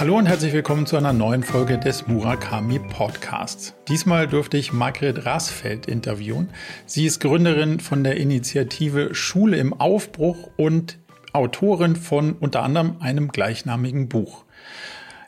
Hallo und herzlich willkommen zu einer neuen Folge des Murakami Podcasts. Diesmal durfte ich Margret Rasfeld interviewen. Sie ist Gründerin von der Initiative Schule im Aufbruch und Autorin von unter anderem einem gleichnamigen Buch.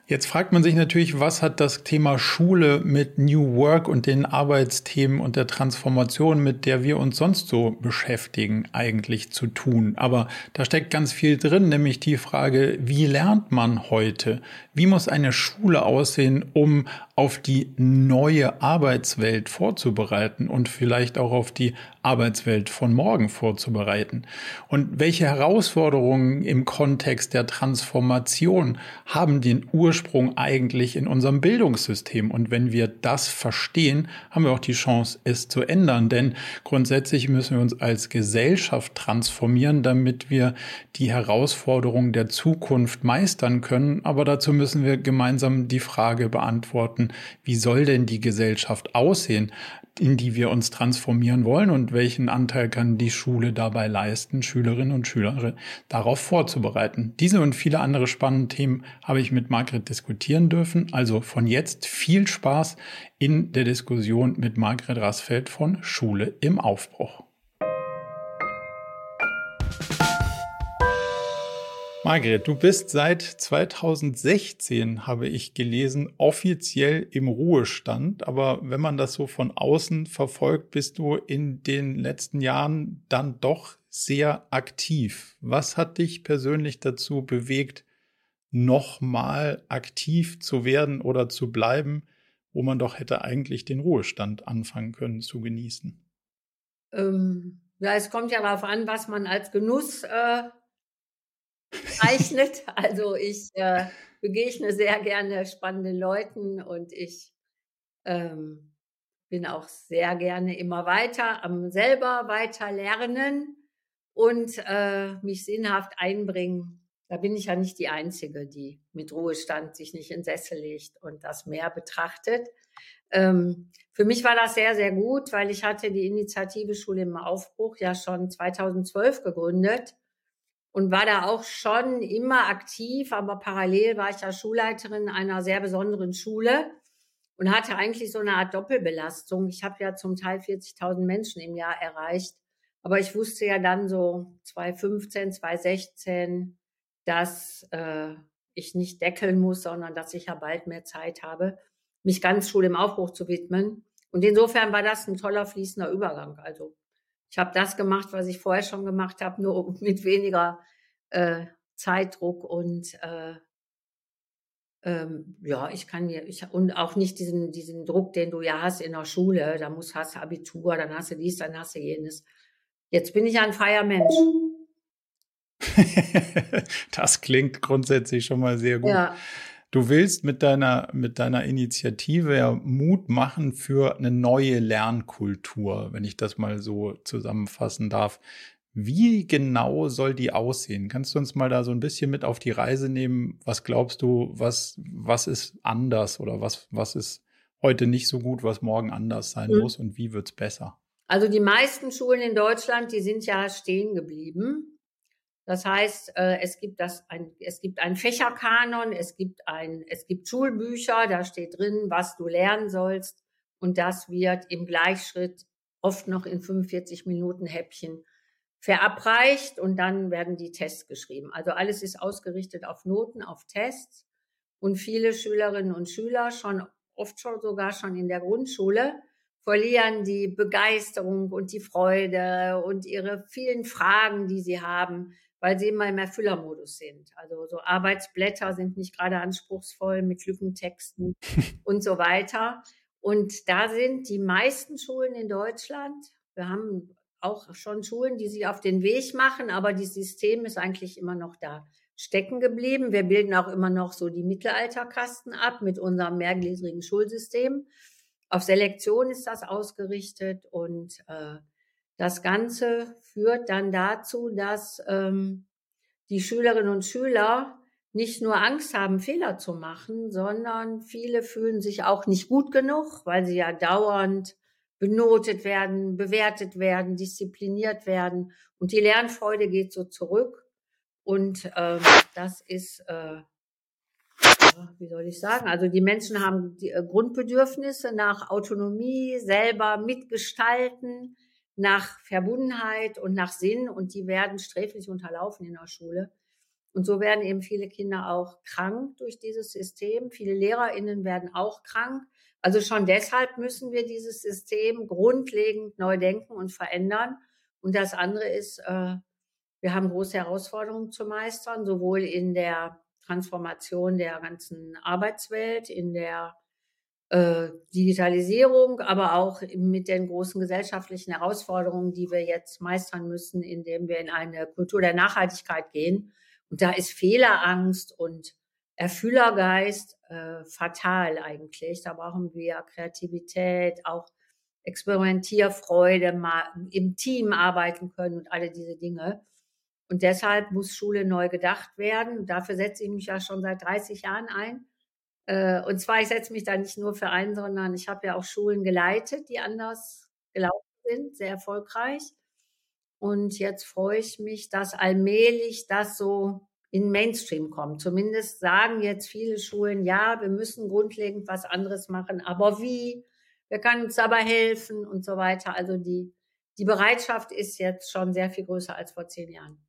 Jetzt fragt man sich natürlich, was hat das Thema Schule mit New Work und den Arbeitsthemen und der Transformation, mit der wir uns sonst so beschäftigen, eigentlich zu tun? Aber da steckt ganz viel drin, nämlich die Frage, wie lernt man heute? Wie muss eine Schule aussehen, um auf die neue Arbeitswelt vorzubereiten und vielleicht auch auf die Arbeitswelt von morgen vorzubereiten? Und welche Herausforderungen im Kontext der Transformation haben den Ursprung eigentlich in unserem Bildungssystem? Und wenn wir das verstehen, haben wir auch die Chance, es zu ändern. Denn grundsätzlich müssen wir uns als Gesellschaft transformieren, damit wir die Herausforderungen der Zukunft meistern können. Aber dazu müssen wir gemeinsam die Frage beantworten, wie soll denn die Gesellschaft aussehen, in die wir uns transformieren wollen und welchen Anteil kann die Schule dabei leisten, Schülerinnen und Schüler darauf vorzubereiten. Diese und viele andere spannende Themen habe ich mit Margret diskutieren dürfen. Also von jetzt viel Spaß in der Diskussion mit Margret Rassfeld von Schule im Aufbruch. Margret, du bist seit 2016, habe ich gelesen, offiziell im Ruhestand. Aber wenn man das so von außen verfolgt, bist du in den letzten Jahren dann doch sehr aktiv. Was hat dich persönlich dazu bewegt, nochmal aktiv zu werden oder zu bleiben, wo man doch hätte eigentlich den Ruhestand anfangen können zu genießen? Ähm, ja, es kommt ja darauf an, was man als Genuss äh zeichnet. Also ich äh, begegne sehr gerne spannenden Leuten und ich ähm, bin auch sehr gerne immer weiter am selber weiter lernen und äh, mich sinnhaft einbringen. Da bin ich ja nicht die Einzige, die mit Ruhestand sich nicht in Sessel legt und das mehr betrachtet. Ähm, für mich war das sehr, sehr gut, weil ich hatte die Initiative Schule im Aufbruch ja schon 2012 gegründet und war da auch schon immer aktiv, aber parallel war ich ja Schulleiterin einer sehr besonderen Schule und hatte eigentlich so eine Art Doppelbelastung. Ich habe ja zum Teil 40.000 Menschen im Jahr erreicht, aber ich wusste ja dann so 2015, 2016, dass äh, ich nicht deckeln muss, sondern dass ich ja bald mehr Zeit habe, mich ganz Schule im Aufbruch zu widmen. Und insofern war das ein toller fließender Übergang. Also ich habe das gemacht, was ich vorher schon gemacht habe, nur mit weniger äh, Zeitdruck und äh, ähm, ja, ich kann mir, ich, und auch nicht diesen, diesen Druck, den du ja hast in der Schule, da musst, hast du Abitur, dann hast du dies, dann hast du jenes. Jetzt bin ich ein freier Mensch. das klingt grundsätzlich schon mal sehr gut. Ja. Du willst mit deiner, mit deiner Initiative ja Mut machen für eine neue Lernkultur, wenn ich das mal so zusammenfassen darf. Wie genau soll die aussehen? Kannst du uns mal da so ein bisschen mit auf die Reise nehmen? Was glaubst du, was, was ist anders oder was, was ist heute nicht so gut, was morgen anders sein mhm. muss und wie wird's besser? Also die meisten Schulen in Deutschland, die sind ja stehen geblieben. Das heißt, äh, es gibt das ein, es gibt einen Fächerkanon, es gibt ein, es gibt Schulbücher, da steht drin, was du lernen sollst. Und das wird im Gleichschritt oft noch in 45 Minuten Häppchen verabreicht und dann werden die Tests geschrieben. Also alles ist ausgerichtet auf Noten, auf Tests. Und viele Schülerinnen und Schüler, schon oft schon sogar schon in der Grundschule, verlieren die Begeisterung und die Freude und ihre vielen Fragen, die sie haben, weil sie immer im Erfüllermodus sind. Also so Arbeitsblätter sind nicht gerade anspruchsvoll mit Lückentexten und so weiter. Und da sind die meisten Schulen in Deutschland, wir haben auch schon Schulen, die sich auf den Weg machen, aber das System ist eigentlich immer noch da stecken geblieben. Wir bilden auch immer noch so die Mittelalterkasten ab mit unserem mehrgliedrigen Schulsystem. Auf Selektion ist das ausgerichtet und äh, das Ganze führt dann dazu, dass ähm, die Schülerinnen und Schüler nicht nur Angst haben, Fehler zu machen, sondern viele fühlen sich auch nicht gut genug, weil sie ja dauernd benotet werden, bewertet werden, diszipliniert werden. Und die Lernfreude geht so zurück. Und ähm, das ist äh, wie soll ich sagen, also die Menschen haben die äh, Grundbedürfnisse nach Autonomie, selber mitgestalten, nach Verbundenheit und nach Sinn und die werden sträflich unterlaufen in der Schule. Und so werden eben viele Kinder auch krank durch dieses System. Viele LehrerInnen werden auch krank. Also schon deshalb müssen wir dieses System grundlegend neu denken und verändern. Und das andere ist, äh, wir haben große Herausforderungen zu meistern, sowohl in der Transformation der ganzen Arbeitswelt, in der äh, Digitalisierung, aber auch mit den großen gesellschaftlichen Herausforderungen, die wir jetzt meistern müssen, indem wir in eine Kultur der Nachhaltigkeit gehen. Und da ist Fehlerangst und Erfüllergeist äh, fatal eigentlich. Da brauchen wir Kreativität, auch Experimentierfreude, mal im Team arbeiten können und alle diese Dinge. Und deshalb muss Schule neu gedacht werden. Dafür setze ich mich ja schon seit 30 Jahren ein. Äh, und zwar, ich setze mich da nicht nur für ein, sondern ich habe ja auch Schulen geleitet, die anders gelaufen sind, sehr erfolgreich. Und jetzt freue ich mich, dass allmählich das so in Mainstream kommt. Zumindest sagen jetzt viele Schulen, ja, wir müssen grundlegend was anderes machen, aber wie? Wer kann uns dabei helfen und so weiter? Also die, die Bereitschaft ist jetzt schon sehr viel größer als vor zehn Jahren.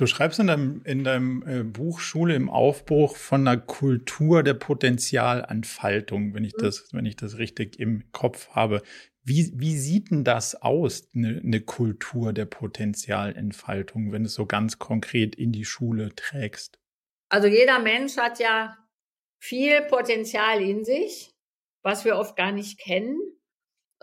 Du schreibst in deinem, in deinem äh, Buch Schule im Aufbruch von einer Kultur der Potenzialentfaltung, wenn ich mhm. das, wenn ich das richtig im Kopf habe. Wie, wie sieht denn das aus, eine, eine Kultur der Potenzialentfaltung, wenn du es so ganz konkret in die Schule trägst? Also jeder Mensch hat ja viel Potenzial in sich, was wir oft gar nicht kennen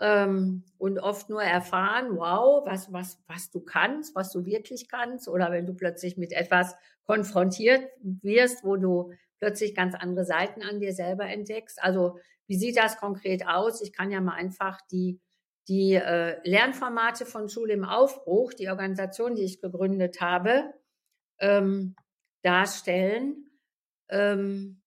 ähm, und oft nur erfahren, wow, was, was, was du kannst, was du wirklich kannst. Oder wenn du plötzlich mit etwas konfrontiert wirst, wo du plötzlich ganz andere Seiten an dir selber entdeckst. Also wie sieht das konkret aus? Ich kann ja mal einfach die, die äh, Lernformate von Schule im Aufbruch, die Organisation, die ich gegründet habe, ähm, darstellen. Ähm,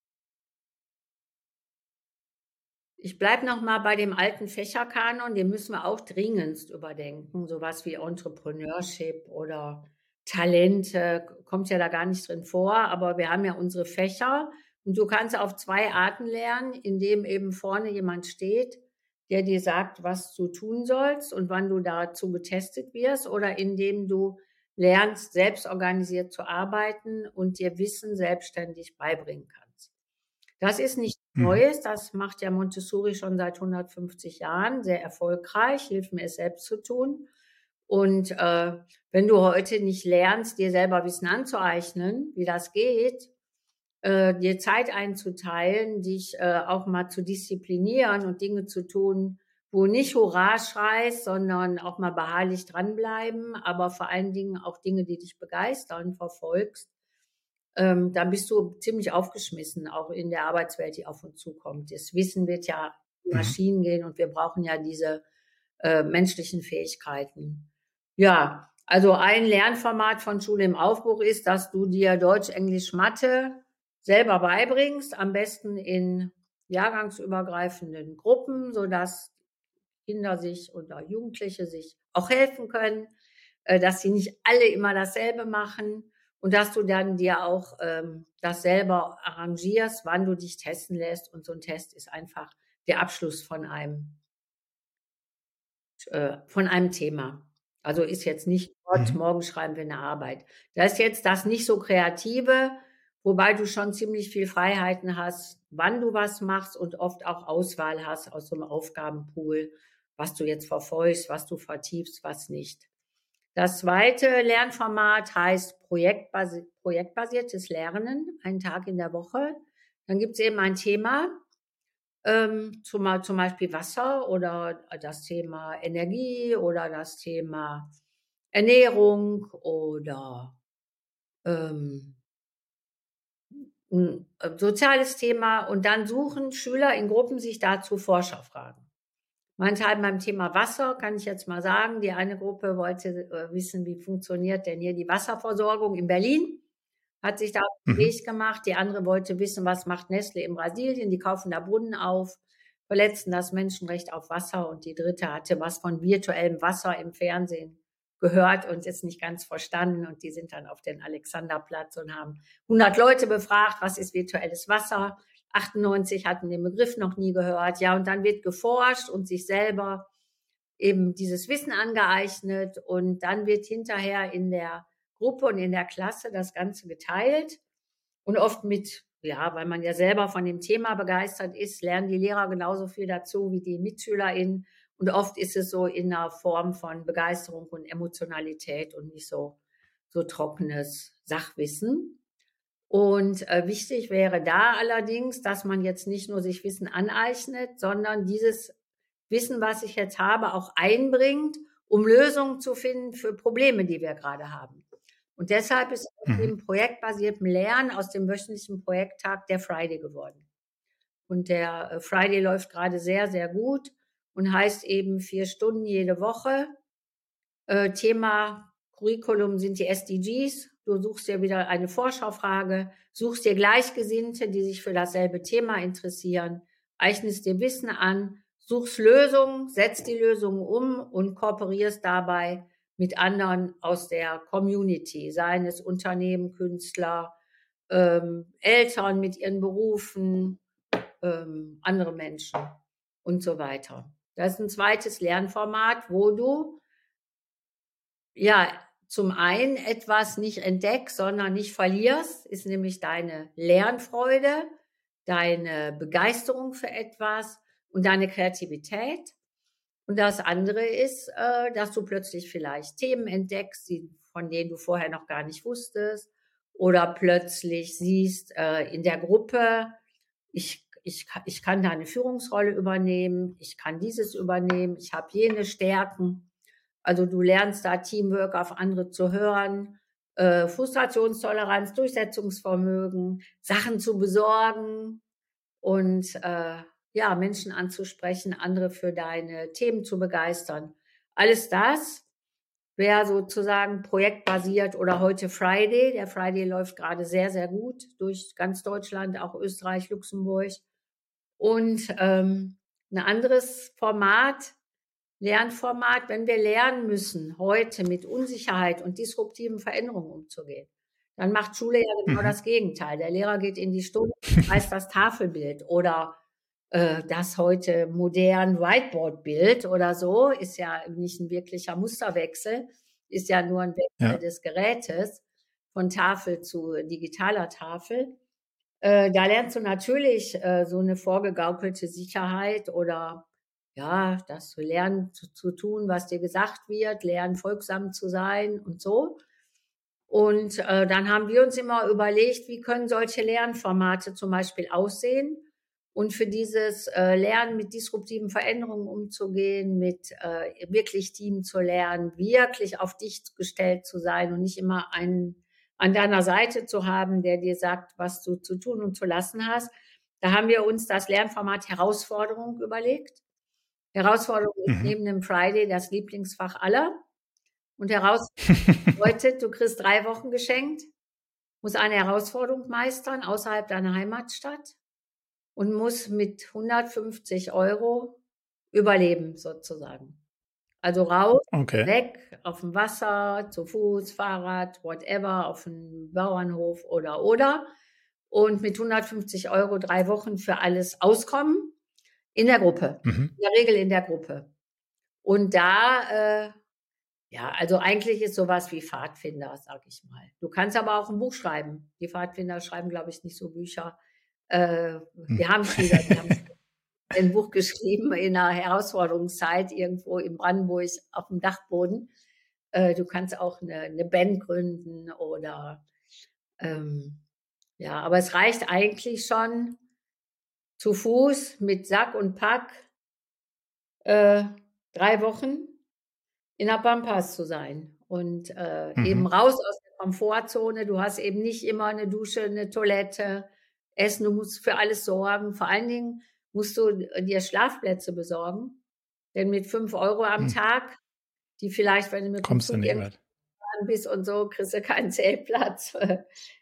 ich bleibe noch mal bei dem alten Fächerkanon, den müssen wir auch dringendst überdenken. Sowas wie Entrepreneurship oder Talente kommt ja da gar nicht drin vor, aber wir haben ja unsere Fächer und du kannst auf zwei Arten lernen, indem eben vorne jemand steht, der dir sagt, was du tun sollst und wann du dazu getestet wirst oder indem du lernst, selbst organisiert zu arbeiten und dir Wissen selbstständig beibringen kannst. Das ist nicht. Neues. Das macht ja Montessori schon seit 150 Jahren sehr erfolgreich, hilft mir es selbst zu tun. Und äh, wenn du heute nicht lernst, dir selber Wissen anzueignen, wie das geht, äh, dir Zeit einzuteilen, dich äh, auch mal zu disziplinieren und Dinge zu tun, wo nicht Hurra schreist, sondern auch mal beharrlich dranbleiben, aber vor allen Dingen auch Dinge, die dich begeistern, verfolgst, ähm, dann bist du ziemlich aufgeschmissen, auch in der Arbeitswelt, die auf uns zukommt. Das Wissen wird ja mhm. Maschinen mhm. gehen und wir brauchen ja diese äh, menschlichen Fähigkeiten. Ja, also ein Lernformat von Schule im Aufbruch ist, dass du dir Deutsch, Englisch, Mathe selber beibringst, am besten in jahrgangsübergreifenden Gruppen, so dass Kinder sich oder Jugendliche sich auch helfen können, äh, dass sie nicht alle immer dasselbe machen und dass du dann dir auch ähm, das selber arrangierst, wann du dich testen lässt. Und so ein Test ist einfach der Abschluss von einem, äh, von einem Thema. Also ist jetzt nicht, Gott, mhm. morgen schreiben wir eine Arbeit. Das ist jetzt das nicht so kreative, wobei du schon ziemlich viel Freiheiten hast, wann du was machst und oft auch Auswahl hast aus so einem Aufgabenpool, was du jetzt verfolgst, was du vertiefst, was nicht. Das zweite Lernformat heißt projektbasi projektbasiertes Lernen, einen Tag in der Woche. Dann gibt es eben ein Thema, ähm, zum, zum Beispiel Wasser oder das Thema Energie oder das Thema Ernährung oder ähm, ein soziales Thema. Und dann suchen Schüler in Gruppen sich dazu Forscherfragen. Meinethalb beim Thema Wasser kann ich jetzt mal sagen, die eine Gruppe wollte äh, wissen, wie funktioniert denn hier die Wasserversorgung in Berlin, hat sich da auf den mhm. Weg gemacht. Die andere wollte wissen, was macht Nestle in Brasilien, die kaufen da Brunnen auf, verletzen das Menschenrecht auf Wasser und die dritte hatte was von virtuellem Wasser im Fernsehen gehört und es nicht ganz verstanden. Und die sind dann auf den Alexanderplatz und haben 100 Leute befragt, was ist virtuelles Wasser? 98 hatten den Begriff noch nie gehört. Ja, und dann wird geforscht und sich selber eben dieses Wissen angeeignet und dann wird hinterher in der Gruppe und in der Klasse das Ganze geteilt und oft mit, ja, weil man ja selber von dem Thema begeistert ist, lernen die Lehrer genauso viel dazu wie die MitschülerInnen und oft ist es so in einer Form von Begeisterung und Emotionalität und nicht so, so trockenes Sachwissen. Und äh, wichtig wäre da allerdings, dass man jetzt nicht nur sich Wissen aneignet, sondern dieses Wissen, was ich jetzt habe, auch einbringt, um Lösungen zu finden für Probleme, die wir gerade haben. Und deshalb ist aus mhm. dem projektbasierten Lernen aus dem wöchentlichen Projekttag der Friday geworden. Und der äh, Friday läuft gerade sehr, sehr gut und heißt eben vier Stunden jede Woche. Äh, Thema Curriculum sind die SDGs. Du suchst dir wieder eine Vorschaufrage, suchst dir Gleichgesinnte, die sich für dasselbe Thema interessieren, eignest dir Wissen an, suchst Lösungen, setzt die Lösungen um und kooperierst dabei mit anderen aus der Community, seien es Unternehmen, Künstler, ähm, Eltern mit ihren Berufen, ähm, andere Menschen und so weiter. Das ist ein zweites Lernformat, wo du ja zum einen etwas nicht entdeckst, sondern nicht verlierst, ist nämlich deine Lernfreude, deine Begeisterung für etwas und deine Kreativität. Und das andere ist, äh, dass du plötzlich vielleicht Themen entdeckst, von denen du vorher noch gar nicht wusstest. Oder plötzlich siehst äh, in der Gruppe, ich, ich, ich kann da eine Führungsrolle übernehmen, ich kann dieses übernehmen, ich habe jene Stärken. Also du lernst da Teamwork auf andere zu hören, äh, Frustrationstoleranz, Durchsetzungsvermögen, Sachen zu besorgen und äh, ja Menschen anzusprechen, andere für deine Themen zu begeistern. Alles das wäre sozusagen projektbasiert oder heute Friday. Der Friday läuft gerade sehr, sehr gut durch ganz Deutschland, auch Österreich, Luxemburg. Und ähm, ein anderes Format Lernformat, wenn wir lernen müssen, heute mit Unsicherheit und disruptiven Veränderungen umzugehen, dann macht Schule ja genau mhm. das Gegenteil. Der Lehrer geht in die Stunde, weiß das Tafelbild oder äh, das heute modern Whiteboard-Bild oder so ist ja nicht ein wirklicher Musterwechsel, ist ja nur ein Wechsel ja. des Gerätes von Tafel zu digitaler Tafel. Äh, da lernst du natürlich äh, so eine vorgegaukelte Sicherheit oder ja, das zu lernen zu, zu, tun, was dir gesagt wird, lernen folgsam zu sein und so. Und äh, dann haben wir uns immer überlegt, wie können solche Lernformate zum Beispiel aussehen. Und für dieses äh, Lernen mit disruptiven Veränderungen umzugehen, mit äh, wirklich Team zu lernen, wirklich auf dich gestellt zu sein und nicht immer einen an deiner Seite zu haben, der dir sagt, was du zu tun und zu lassen hast. Da haben wir uns das Lernformat Herausforderung überlegt. Herausforderung ist mhm. neben dem Friday das Lieblingsfach aller. Und Herausforderung bedeutet, du kriegst drei Wochen geschenkt, musst eine Herausforderung meistern außerhalb deiner Heimatstadt und musst mit 150 Euro überleben sozusagen. Also raus, okay. weg, auf dem Wasser, zu Fuß, Fahrrad, whatever, auf dem Bauernhof oder oder. Und mit 150 Euro drei Wochen für alles auskommen in der Gruppe. Mhm. In der Regel in der Gruppe. Und da, äh, ja, also eigentlich ist sowas wie Pfadfinder, sag ich mal. Du kannst aber auch ein Buch schreiben. Die Pfadfinder schreiben, glaube ich, nicht so Bücher. Äh, hm. Wir haben viele, die haben ein Buch geschrieben in einer Herausforderungszeit irgendwo in Brandenburg auf dem Dachboden. Äh, du kannst auch eine, eine Band gründen oder ähm, ja, aber es reicht eigentlich schon, zu Fuß mit Sack und Pack äh, drei Wochen in der Pampas zu sein und äh, mhm. eben raus aus der Komfortzone. Du hast eben nicht immer eine Dusche, eine Toilette, Essen, du musst für alles sorgen. Vor allen Dingen musst du dir Schlafplätze besorgen, denn mit fünf Euro am mhm. Tag, die vielleicht, wenn du mit Kommst du nicht bist und so, kriegst du keinen Zeltplatz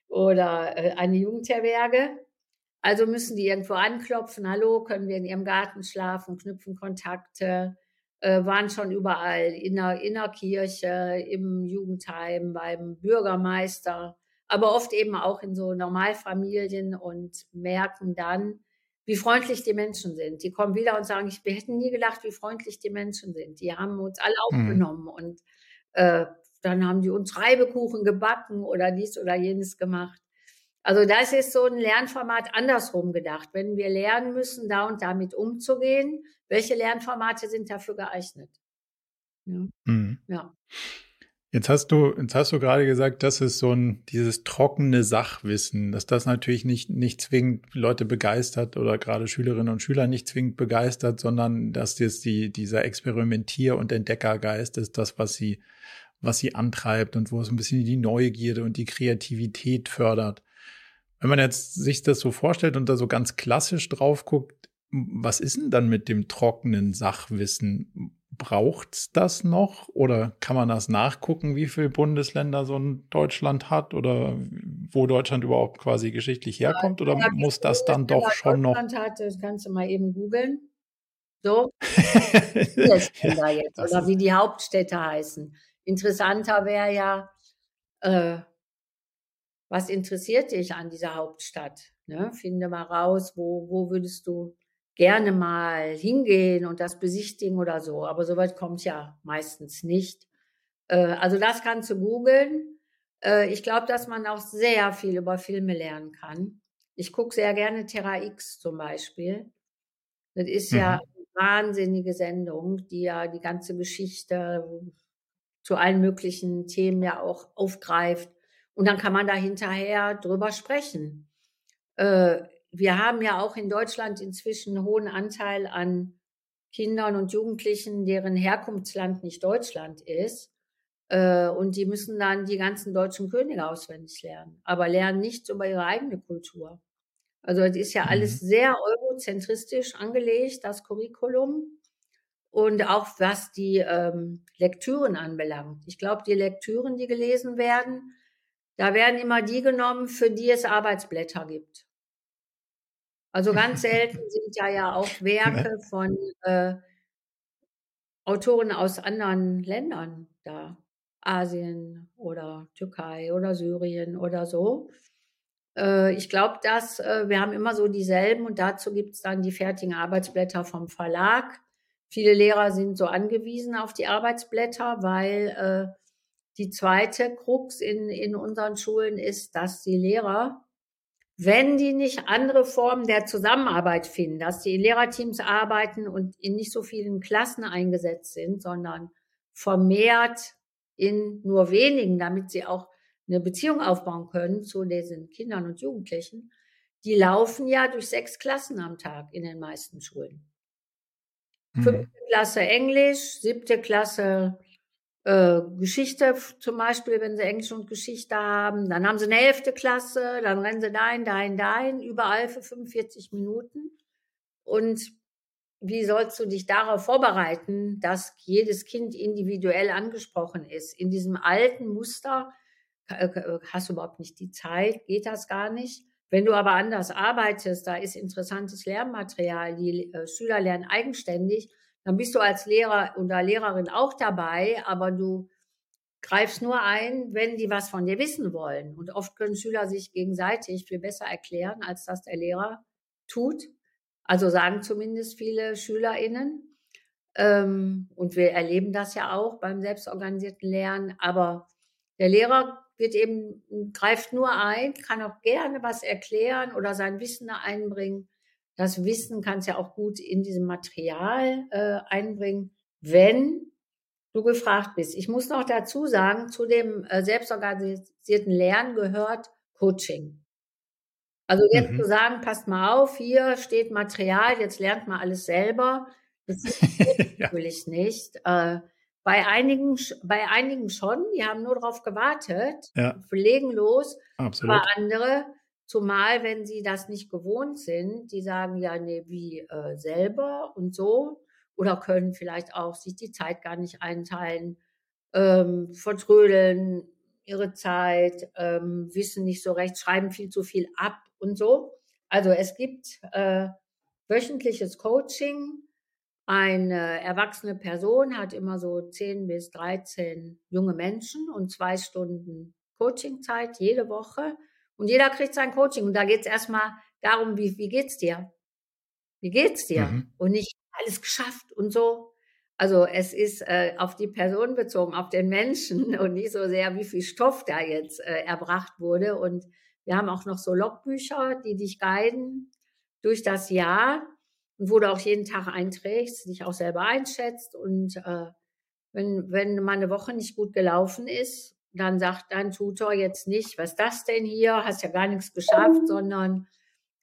oder äh, eine Jugendherberge. Also müssen die irgendwo anklopfen, hallo, können wir in ihrem Garten schlafen, knüpfen Kontakte, äh, waren schon überall in der, in der Kirche, im Jugendheim, beim Bürgermeister, aber oft eben auch in so Normalfamilien und merken dann, wie freundlich die Menschen sind. Die kommen wieder und sagen, ich hätte nie gedacht, wie freundlich die Menschen sind. Die haben uns alle mhm. aufgenommen mhm. und äh, dann haben die uns Reibekuchen gebacken oder dies oder jenes gemacht. Also das ist so ein Lernformat andersrum gedacht. Wenn wir lernen müssen, da und damit umzugehen, welche Lernformate sind dafür geeignet? Ja. Mhm. ja. Jetzt hast du, jetzt hast du gerade gesagt, das ist so ein, dieses trockene Sachwissen, dass das natürlich nicht, nicht zwingend Leute begeistert oder gerade Schülerinnen und Schüler nicht zwingend begeistert, sondern dass jetzt die, dieser Experimentier- und Entdeckergeist ist das, was sie, was sie antreibt und wo es ein bisschen die Neugierde und die Kreativität fördert. Wenn man jetzt sich das so vorstellt und da so ganz klassisch drauf guckt, was ist denn dann mit dem trockenen Sachwissen? Braucht's das noch oder kann man das nachgucken, wie viele Bundesländer so ein Deutschland hat oder wo Deutschland überhaupt quasi geschichtlich herkommt oder ja, muss das dann doch schon noch? Deutschland hat, das kannst du mal eben googeln. So, jetzt oder wie die Hauptstädte heißen. Interessanter wäre ja, äh, was interessiert dich an dieser Hauptstadt? Ne? Finde mal raus, wo, wo würdest du gerne mal hingehen und das besichtigen oder so. Aber soweit kommt ja meistens nicht. Äh, also das kannst du googeln. Äh, ich glaube, dass man auch sehr viel über Filme lernen kann. Ich gucke sehr gerne Terra X zum Beispiel. Das ist mhm. ja eine wahnsinnige Sendung, die ja die ganze Geschichte zu allen möglichen Themen ja auch aufgreift. Und dann kann man da hinterher drüber sprechen. Äh, wir haben ja auch in Deutschland inzwischen einen hohen Anteil an Kindern und Jugendlichen, deren Herkunftsland nicht Deutschland ist. Äh, und die müssen dann die ganzen deutschen Könige auswendig lernen, aber lernen nichts über ihre eigene Kultur. Also es ist ja mhm. alles sehr eurozentristisch angelegt, das Curriculum. Und auch was die ähm, Lektüren anbelangt. Ich glaube, die Lektüren, die gelesen werden, da werden immer die genommen, für die es Arbeitsblätter gibt. Also ganz selten sind ja ja auch Werke von äh, Autoren aus anderen Ländern da. Asien oder Türkei oder Syrien oder so. Äh, ich glaube, dass äh, wir haben immer so dieselben und dazu gibt es dann die fertigen Arbeitsblätter vom Verlag. Viele Lehrer sind so angewiesen auf die Arbeitsblätter, weil äh, die zweite Krux in, in unseren Schulen ist, dass die Lehrer, wenn die nicht andere Formen der Zusammenarbeit finden, dass die in Lehrerteams arbeiten und in nicht so vielen Klassen eingesetzt sind, sondern vermehrt in nur wenigen, damit sie auch eine Beziehung aufbauen können zu diesen Kindern und Jugendlichen, die laufen ja durch sechs Klassen am Tag in den meisten Schulen. Mhm. Fünfte Klasse Englisch, siebte Klasse äh, Geschichte zum Beispiel, wenn sie Englisch und Geschichte haben, dann haben sie eine elfte Klasse, dann rennen sie dahin, dahin, dahin, überall für 45 Minuten. Und wie sollst du dich darauf vorbereiten, dass jedes Kind individuell angesprochen ist? In diesem alten Muster äh, hast du überhaupt nicht die Zeit, geht das gar nicht. Wenn du aber anders arbeitest, da ist interessantes Lernmaterial, die äh, Schüler lernen eigenständig, dann bist du als Lehrer oder Lehrerin auch dabei, aber du greifst nur ein, wenn die was von dir wissen wollen. Und oft können Schüler sich gegenseitig viel besser erklären, als das der Lehrer tut. Also sagen zumindest viele SchülerInnen. Ähm, und wir erleben das ja auch beim selbstorganisierten Lernen. Aber der Lehrer wird eben, greift nur ein, kann auch gerne was erklären oder sein Wissen einbringen das Wissen kannst ja auch gut in diesem Material äh, einbringen, wenn du gefragt bist. Ich muss noch dazu sagen, zu dem äh, selbstorganisierten Lernen gehört Coaching. Also jetzt mhm. zu sagen, passt mal auf, hier steht Material, jetzt lernt mal alles selber. Das ja. natürlich nicht. Äh, bei einigen, bei einigen schon, die haben nur darauf gewartet, ja. legen los. Absolut. Aber andere Zumal, wenn sie das nicht gewohnt sind, die sagen ja, nee, wie äh, selber und so, oder können vielleicht auch sich die Zeit gar nicht einteilen, ähm, vertrödeln ihre Zeit, ähm, wissen nicht so recht, schreiben viel zu viel ab und so. Also es gibt äh, wöchentliches Coaching, Eine erwachsene Person hat immer so 10 bis 13 junge Menschen und zwei Stunden Coachingzeit jede Woche. Und jeder kriegt sein Coaching. Und da geht es erstmal darum, wie, wie geht's dir? Wie geht's dir? Mhm. Und nicht alles geschafft und so. Also es ist äh, auf die Person bezogen, auf den Menschen und nicht so sehr, wie viel Stoff da jetzt äh, erbracht wurde. Und wir haben auch noch so Logbücher, die dich guiden durch das Jahr und wo du auch jeden Tag einträgst, dich auch selber einschätzt. Und äh, wenn, wenn mal eine Woche nicht gut gelaufen ist, dann sagt dein Tutor jetzt nicht, was ist das denn hier, hast ja gar nichts geschafft, sondern,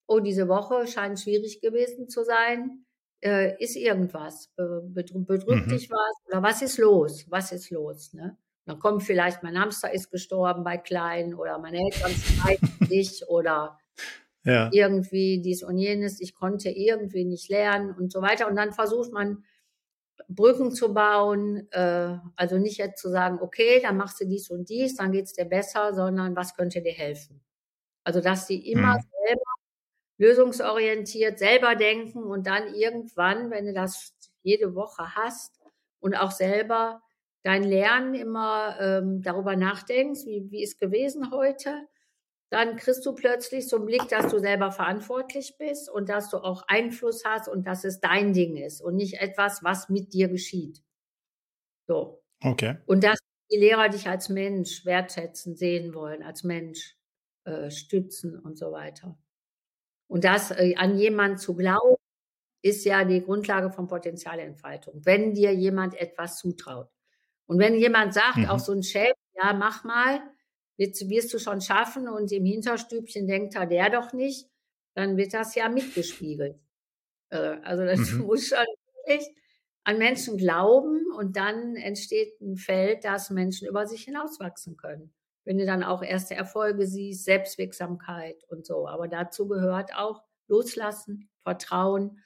oh, diese Woche scheint schwierig gewesen zu sein. Äh, ist irgendwas? Bedrückt mhm. dich was? Oder was ist los? Was ist los? Ne? Dann kommt vielleicht, mein Hamster ist gestorben bei Kleinen oder meine Eltern streiten sich oder ja. irgendwie dies und jenes, ich konnte irgendwie nicht lernen und so weiter. Und dann versucht man Brücken zu bauen, äh, also nicht jetzt zu sagen, okay, dann machst du dies und dies, dann geht's dir besser, sondern was könnte dir helfen? Also dass sie immer mhm. selber lösungsorientiert selber denken und dann irgendwann, wenn du das jede Woche hast und auch selber dein Lernen immer ähm, darüber nachdenkst, wie, wie ist gewesen heute, dann kriegst du plötzlich so einen Blick, dass du selber verantwortlich bist und dass du auch Einfluss hast und dass es dein Ding ist und nicht etwas, was mit dir geschieht. So. Okay. Und dass die Lehrer dich als Mensch wertschätzen, sehen wollen, als Mensch äh, stützen und so weiter. Und das äh, an jemanden zu glauben, ist ja die Grundlage von Potenzialentfaltung, wenn dir jemand etwas zutraut. Und wenn jemand sagt, mhm. auch so ein Chef, ja, mach mal, wirst, wirst du schon schaffen und im Hinterstübchen denkt er, der doch nicht, dann wird das ja mitgespiegelt. Äh, also das mhm. muss schon wirklich an Menschen glauben und dann entsteht ein Feld, dass Menschen über sich hinauswachsen können. Wenn du dann auch erste Erfolge siehst, Selbstwirksamkeit und so. Aber dazu gehört auch Loslassen, Vertrauen,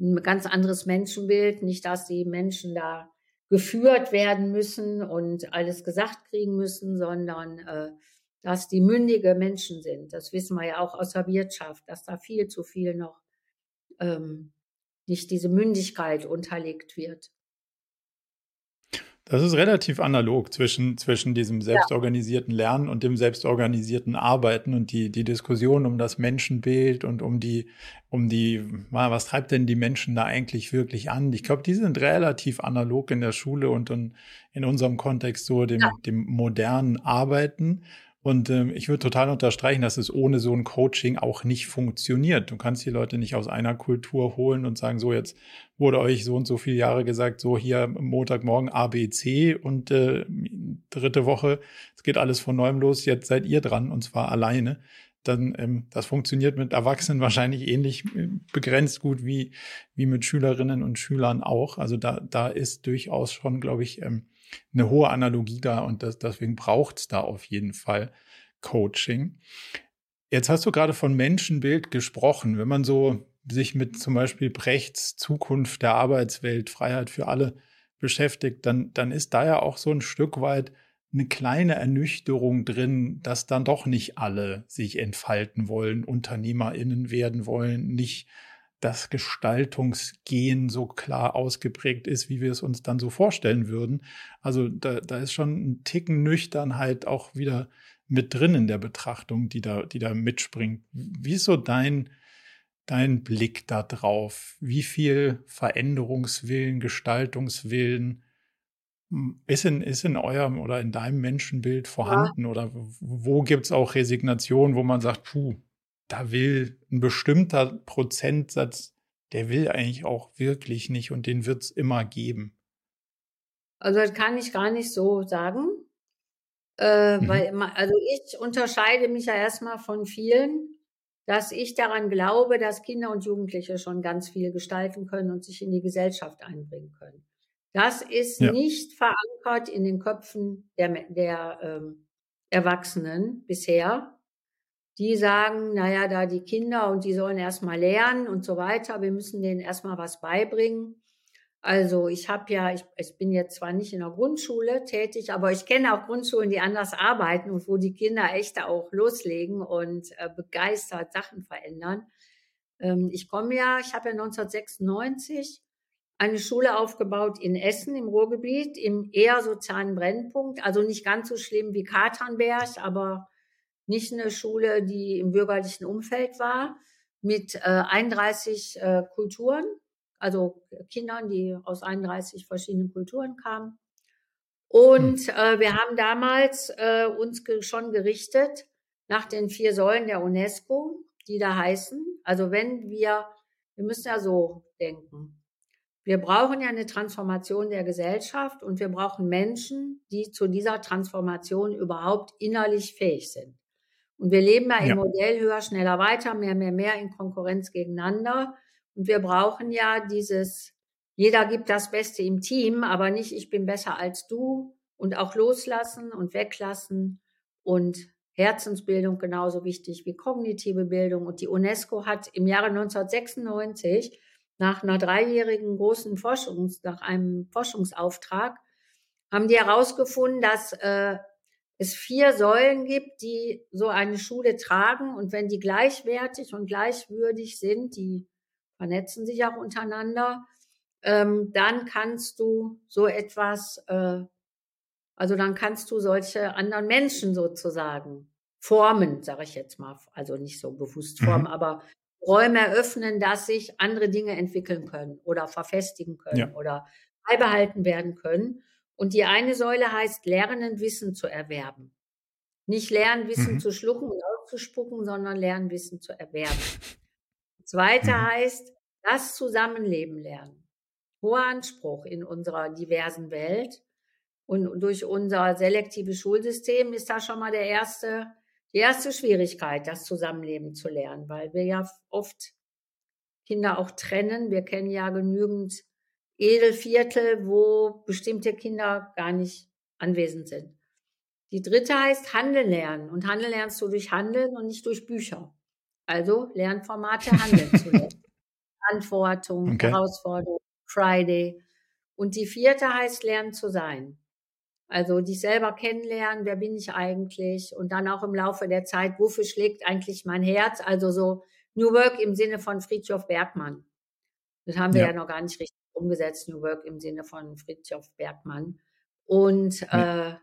ein ganz anderes Menschenbild. Nicht, dass die Menschen da geführt werden müssen und alles gesagt kriegen müssen, sondern äh, dass die mündige Menschen sind. Das wissen wir ja auch aus der Wirtschaft, dass da viel zu viel noch ähm, nicht diese Mündigkeit unterlegt wird. Das ist relativ analog zwischen, zwischen diesem selbstorganisierten Lernen und dem selbstorganisierten Arbeiten und die, die Diskussion um das Menschenbild und um die, um die, was treibt denn die Menschen da eigentlich wirklich an? Ich glaube, die sind relativ analog in der Schule und in, in unserem Kontext so dem, ja. dem modernen Arbeiten. Und ähm, ich würde total unterstreichen, dass es ohne so ein Coaching auch nicht funktioniert. Du kannst die Leute nicht aus einer Kultur holen und sagen, so jetzt wurde euch so und so viele Jahre gesagt, so hier Montagmorgen A, B, C und äh, dritte Woche, es geht alles von neuem los, jetzt seid ihr dran und zwar alleine. Dann ähm, das funktioniert mit Erwachsenen wahrscheinlich ähnlich äh, begrenzt gut wie, wie mit Schülerinnen und Schülern auch. Also da, da ist durchaus schon, glaube ich, ähm, eine hohe Analogie da und das, deswegen braucht es da auf jeden Fall Coaching. Jetzt hast du gerade von Menschenbild gesprochen. Wenn man so sich mit zum Beispiel Brechts Zukunft der Arbeitswelt, Freiheit für alle beschäftigt, dann, dann ist da ja auch so ein Stück weit eine kleine Ernüchterung drin, dass dann doch nicht alle sich entfalten wollen, UnternehmerInnen werden wollen, nicht das Gestaltungsgehen so klar ausgeprägt ist, wie wir es uns dann so vorstellen würden. Also da, da ist schon ein Ticken Nüchternheit auch wieder mit drin in der Betrachtung, die da, die da mitspringt. Wie ist so dein, dein Blick da drauf? Wie viel Veränderungswillen, Gestaltungswillen hm, ist in, ist in eurem oder in deinem Menschenbild vorhanden? Ja. Oder wo gibt es auch Resignation, wo man sagt, puh, da will ein bestimmter Prozentsatz, der will eigentlich auch wirklich nicht und den wird es immer geben. Also das kann ich gar nicht so sagen. Äh, mhm. Weil, also ich unterscheide mich ja erstmal von vielen, dass ich daran glaube, dass Kinder und Jugendliche schon ganz viel gestalten können und sich in die Gesellschaft einbringen können. Das ist ja. nicht verankert in den Köpfen der, der ähm, Erwachsenen bisher die sagen, naja, da die Kinder und die sollen erstmal lernen und so weiter, wir müssen denen erstmal was beibringen. Also ich habe ja, ich, ich bin jetzt zwar nicht in der Grundschule tätig, aber ich kenne auch Grundschulen, die anders arbeiten und wo die Kinder echt auch loslegen und äh, begeistert Sachen verändern. Ähm, ich komme ja, ich habe ja 1996 eine Schule aufgebaut in Essen im Ruhrgebiet, im eher sozialen Brennpunkt, also nicht ganz so schlimm wie Katernberg, aber nicht eine Schule, die im bürgerlichen Umfeld war, mit äh, 31 äh, Kulturen, also Kindern, die aus 31 verschiedenen Kulturen kamen. Und hm. äh, wir haben damals äh, uns ge schon gerichtet nach den vier Säulen der UNESCO, die da heißen, also wenn wir, wir müssen ja so denken, wir brauchen ja eine Transformation der Gesellschaft und wir brauchen Menschen, die zu dieser Transformation überhaupt innerlich fähig sind. Und wir leben ja, ja. im Modell höher, schneller, weiter, mehr, mehr, mehr in Konkurrenz gegeneinander. Und wir brauchen ja dieses, jeder gibt das Beste im Team, aber nicht, ich bin besser als du und auch loslassen und weglassen und Herzensbildung genauso wichtig wie kognitive Bildung. Und die UNESCO hat im Jahre 1996 nach einer dreijährigen großen Forschungs, nach einem Forschungsauftrag, haben die herausgefunden, dass äh, es vier Säulen gibt, die so eine Schule tragen. Und wenn die gleichwertig und gleichwürdig sind, die vernetzen sich auch untereinander, ähm, dann kannst du so etwas, äh, also dann kannst du solche anderen Menschen sozusagen formen, sage ich jetzt mal, also nicht so bewusst formen, mhm. aber Räume eröffnen, dass sich andere Dinge entwickeln können oder verfestigen können ja. oder beibehalten werden können. Und die eine Säule heißt, lernen, Wissen zu erwerben. Nicht lernen, Wissen mhm. zu schlucken und auszuspucken, sondern lernen, Wissen zu erwerben. Zweite mhm. heißt, das Zusammenleben lernen. Hoher Anspruch in unserer diversen Welt. Und durch unser selektives Schulsystem ist da schon mal der erste die erste Schwierigkeit, das Zusammenleben zu lernen, weil wir ja oft Kinder auch trennen. Wir kennen ja genügend Edelviertel, wo bestimmte Kinder gar nicht anwesend sind. Die dritte heißt Handeln lernen. Und Handeln lernst du durch Handeln und nicht durch Bücher. Also Lernformate handeln zu lernen. Verantwortung, okay. Herausforderung, Friday. Und die vierte heißt Lernen zu sein. Also dich selber kennenlernen, wer bin ich eigentlich? Und dann auch im Laufe der Zeit, wofür schlägt eigentlich mein Herz? Also so New Work im Sinne von Friedhof Bergmann. Das haben wir ja, ja noch gar nicht richtig umgesetzt, New Work im Sinne von Friedhof Bergmann. Und äh,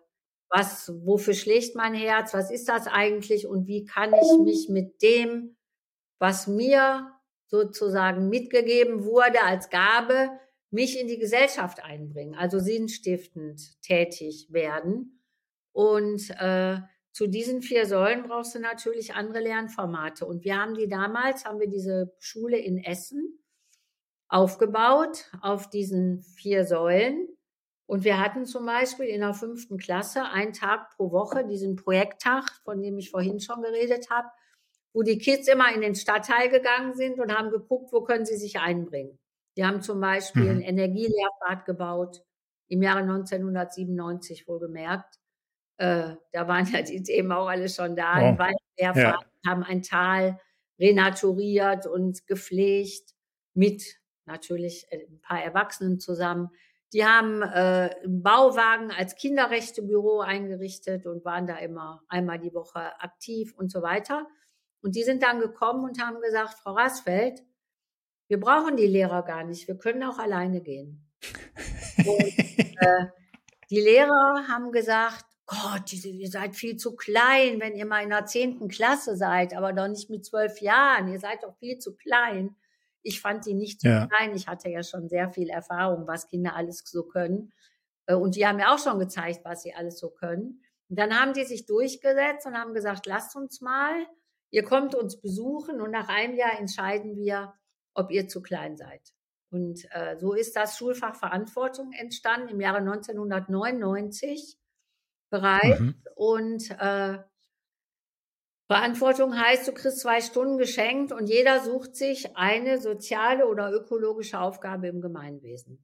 was, wofür schlägt mein Herz? Was ist das eigentlich? Und wie kann ich mich mit dem, was mir sozusagen mitgegeben wurde als Gabe, mich in die Gesellschaft einbringen, also sinnstiftend tätig werden. Und äh, zu diesen vier Säulen brauchst du natürlich andere Lernformate. Und wir haben die damals, haben wir diese Schule in Essen aufgebaut auf diesen vier Säulen. Und wir hatten zum Beispiel in der fünften Klasse einen Tag pro Woche, diesen Projekttag, von dem ich vorhin schon geredet habe, wo die Kids immer in den Stadtteil gegangen sind und haben geguckt, wo können sie sich einbringen. Die haben zum Beispiel mhm. ein Energielehrpfad gebaut, im Jahre 1997 wohlgemerkt. Äh, da waren ja die Themen auch alle schon da. Oh. Ein ja. haben ein Tal renaturiert und gepflegt mit natürlich äh, ein paar Erwachsenen zusammen. Die haben äh, einen Bauwagen als Kinderrechtebüro eingerichtet und waren da immer einmal die Woche aktiv und so weiter. Und die sind dann gekommen und haben gesagt, Frau Rasfeld, wir brauchen die Lehrer gar nicht. Wir können auch alleine gehen. Und, äh, die Lehrer haben gesagt, Gott, ihr seid viel zu klein, wenn ihr mal in der zehnten Klasse seid, aber doch nicht mit zwölf Jahren. Ihr seid doch viel zu klein. Ich fand die nicht zu ja. klein. Ich hatte ja schon sehr viel Erfahrung, was Kinder alles so können. Äh, und die haben mir auch schon gezeigt, was sie alles so können. Und dann haben die sich durchgesetzt und haben gesagt, lasst uns mal, ihr kommt uns besuchen und nach einem Jahr entscheiden wir, ob ihr zu klein seid. Und äh, so ist das Schulfach Verantwortung entstanden im Jahre 1999 bereits. Mhm. Und äh, Verantwortung heißt, du kriegst zwei Stunden geschenkt und jeder sucht sich eine soziale oder ökologische Aufgabe im Gemeinwesen.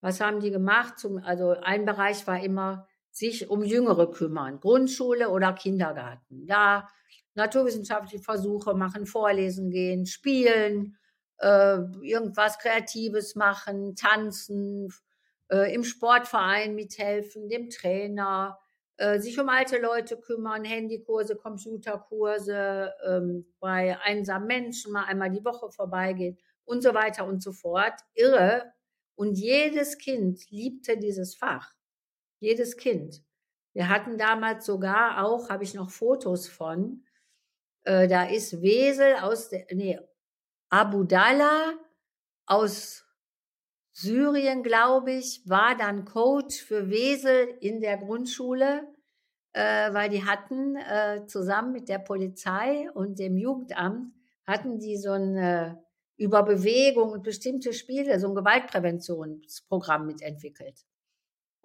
Was haben die gemacht? Zum, also ein Bereich war immer sich um Jüngere kümmern, Grundschule oder Kindergarten. Da naturwissenschaftliche Versuche machen, vorlesen gehen, spielen, äh, irgendwas Kreatives machen, tanzen, äh, im Sportverein mithelfen, dem Trainer, äh, sich um alte Leute kümmern, Handykurse, Computerkurse, ähm, bei einsamen Menschen mal einmal die Woche vorbeigehen und so weiter und so fort. Irre, Und jedes Kind liebte dieses Fach. Jedes Kind. Wir hatten damals sogar auch, habe ich noch Fotos von, äh, da ist Wesel aus der, nee, Abu Dalla aus Syrien, glaube ich, war dann Coach für Wesel in der Grundschule, äh, weil die hatten äh, zusammen mit der Polizei und dem Jugendamt hatten die so ein äh, über Bewegung und bestimmte Spiele, so ein Gewaltpräventionsprogramm mitentwickelt.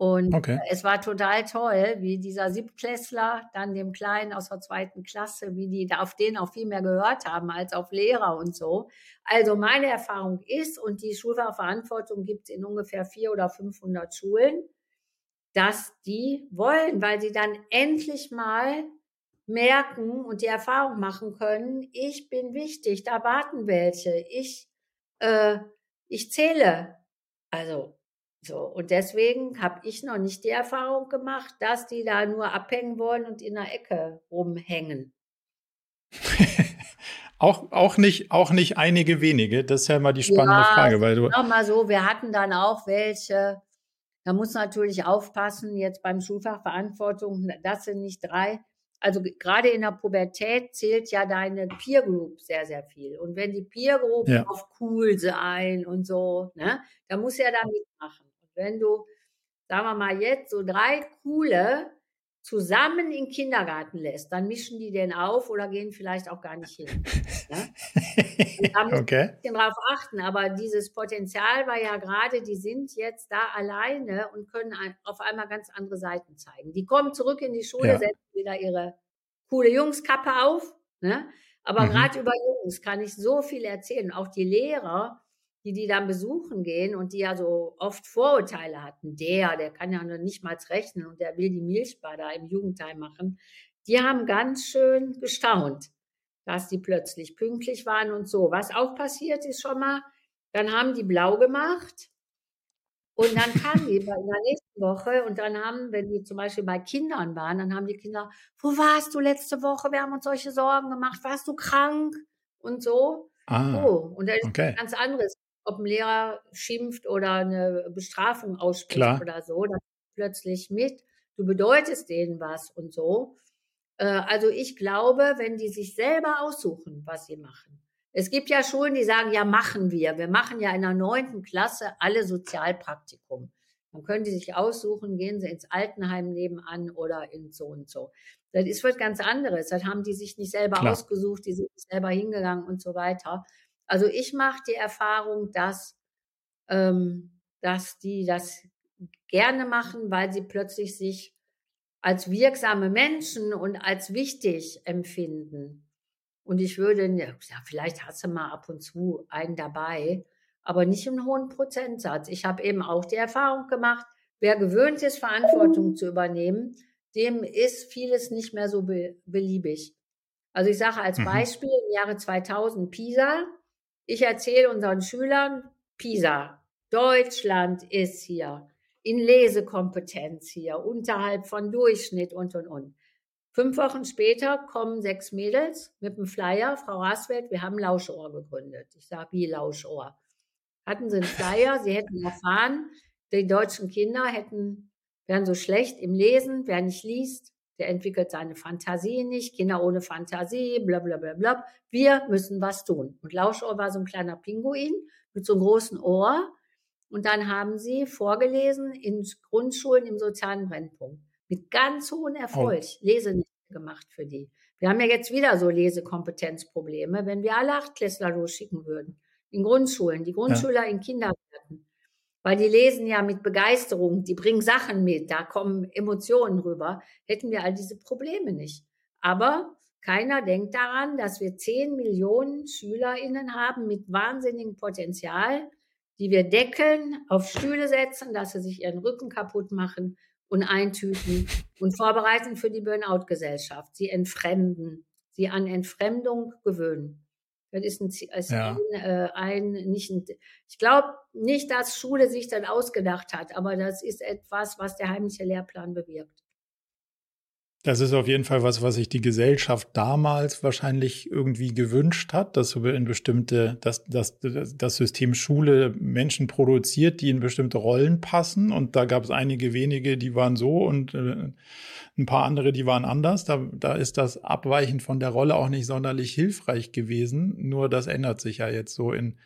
Und okay. es war total toll, wie dieser Siebtklässler dann dem Kleinen aus der zweiten Klasse, wie die da auf den auch viel mehr gehört haben als auf Lehrer und so. Also meine Erfahrung ist, und die Schulverantwortung gibt es in ungefähr vier oder 500 Schulen, dass die wollen, weil sie dann endlich mal merken und die Erfahrung machen können, ich bin wichtig, da warten welche, ich, äh, ich zähle. Also so, und deswegen habe ich noch nicht die Erfahrung gemacht, dass die da nur abhängen wollen und in der Ecke rumhängen. auch, auch, nicht, auch nicht einige wenige, das ist ja mal die spannende ja, Frage. Weil du mal so, wir hatten dann auch welche, da muss natürlich aufpassen, jetzt beim Schulfachverantwortung, das sind nicht drei, also gerade in der Pubertät zählt ja deine Peer Group sehr, sehr viel. Und wenn die Peer Group ja. auf cool sein und so, ne, da muss ja da mitmachen. Wenn du, sagen wir mal jetzt, so drei coole zusammen in den Kindergarten lässt, dann mischen die den auf oder gehen vielleicht auch gar nicht hin. Ne? Da muss okay. ein bisschen drauf achten, aber dieses Potenzial war ja gerade, die sind jetzt da alleine und können auf einmal ganz andere Seiten zeigen. Die kommen zurück in die Schule, ja. setzen wieder ihre coole Jungskappe auf, ne? aber mhm. gerade über Jungs kann ich so viel erzählen. Auch die Lehrer, die die dann besuchen gehen und die ja so oft Vorurteile hatten, der, der kann ja noch nicht mal rechnen und der will die Milchbar da im Jugendheim machen, die haben ganz schön gestaunt, dass die plötzlich pünktlich waren und so. Was auch passiert ist schon mal, dann haben die blau gemacht und dann kamen die in der nächsten Woche und dann haben, wenn die zum Beispiel bei Kindern waren, dann haben die Kinder, wo warst du letzte Woche? Wir haben uns solche Sorgen gemacht. Warst du krank? Und so. Ah, oh, und da ist okay. ganz anderes ob ein Lehrer schimpft oder eine Bestrafung ausspricht Klar. oder so, dann plötzlich mit. Du bedeutest denen was und so. Äh, also ich glaube, wenn die sich selber aussuchen, was sie machen. Es gibt ja Schulen, die sagen, ja, machen wir. Wir machen ja in der neunten Klasse alle Sozialpraktikum. Dann können die sich aussuchen, gehen sie ins Altenheim nebenan oder in so und so. Das ist was ganz anderes. Das haben die sich nicht selber Klar. ausgesucht, die sind nicht selber hingegangen und so weiter. Also ich mache die Erfahrung, dass, ähm, dass die das gerne machen, weil sie plötzlich sich als wirksame Menschen und als wichtig empfinden. Und ich würde, ja, vielleicht hast du mal ab und zu einen dabei, aber nicht im hohen Prozentsatz. Ich habe eben auch die Erfahrung gemacht, wer gewöhnt ist, Verantwortung zu übernehmen, dem ist vieles nicht mehr so be beliebig. Also ich sage als mhm. Beispiel im Jahre 2000 Pisa, ich erzähle unseren Schülern, PISA, Deutschland ist hier, in Lesekompetenz hier, unterhalb von Durchschnitt und, und, und. Fünf Wochen später kommen sechs Mädels mit einem Flyer, Frau Raswelt, wir haben Lauschohr gegründet. Ich sage, wie Lauschohr? Hatten sie einen Flyer, sie hätten erfahren, die deutschen Kinder hätten, wären so schlecht im Lesen, wer nicht liest, der entwickelt seine Fantasie nicht, Kinder ohne Fantasie, bla bla bla bla. Wir müssen was tun. Und Lauschohr war so ein kleiner Pinguin mit so einem großen Ohr. Und dann haben sie vorgelesen in Grundschulen im sozialen Brennpunkt. Mit ganz hohem Erfolg. Oh. Lese gemacht für die. Wir haben ja jetzt wieder so Lesekompetenzprobleme, wenn wir alle Achtklässler losschicken würden. In Grundschulen, die Grundschüler ja. in Kindergärten. Weil die lesen ja mit Begeisterung, die bringen Sachen mit, da kommen Emotionen rüber, hätten wir all diese Probleme nicht. Aber keiner denkt daran, dass wir 10 Millionen SchülerInnen haben mit wahnsinnigem Potenzial, die wir deckeln, auf Stühle setzen, dass sie sich ihren Rücken kaputt machen und eintüten und vorbereiten für die Burnout-Gesellschaft. Sie entfremden, sie an Entfremdung gewöhnen. Das ist ein, ist ja. ein, äh, ein nicht ein, ich glaube nicht, dass Schule sich dann ausgedacht hat, aber das ist etwas, was der heimliche Lehrplan bewirkt. Das ist auf jeden Fall was, was sich die Gesellschaft damals wahrscheinlich irgendwie gewünscht hat, dass in bestimmte, dass, dass das System Schule Menschen produziert, die in bestimmte Rollen passen. Und da gab es einige wenige, die waren so und äh, ein paar andere, die waren anders. Da, da ist das Abweichen von der Rolle auch nicht sonderlich hilfreich gewesen. Nur das ändert sich ja jetzt so in,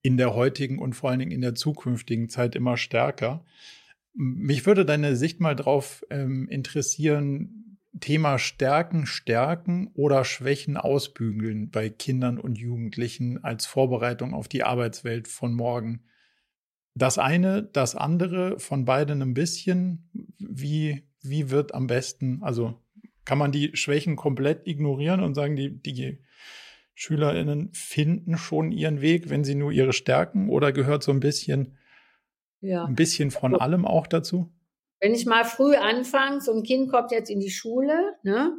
in der heutigen und vor allen Dingen in der zukünftigen Zeit immer stärker. Mich würde deine Sicht mal drauf ähm, interessieren, Thema Stärken, Stärken oder Schwächen ausbügeln bei Kindern und Jugendlichen als Vorbereitung auf die Arbeitswelt von morgen. Das eine, das andere, von beiden ein bisschen. Wie, wie wird am besten, also kann man die Schwächen komplett ignorieren und sagen, die, die SchülerInnen finden schon ihren Weg, wenn sie nur ihre Stärken oder gehört so ein bisschen, ja. ein bisschen von allem auch dazu? Wenn ich mal früh anfange, so ein Kind kommt jetzt in die Schule, ne?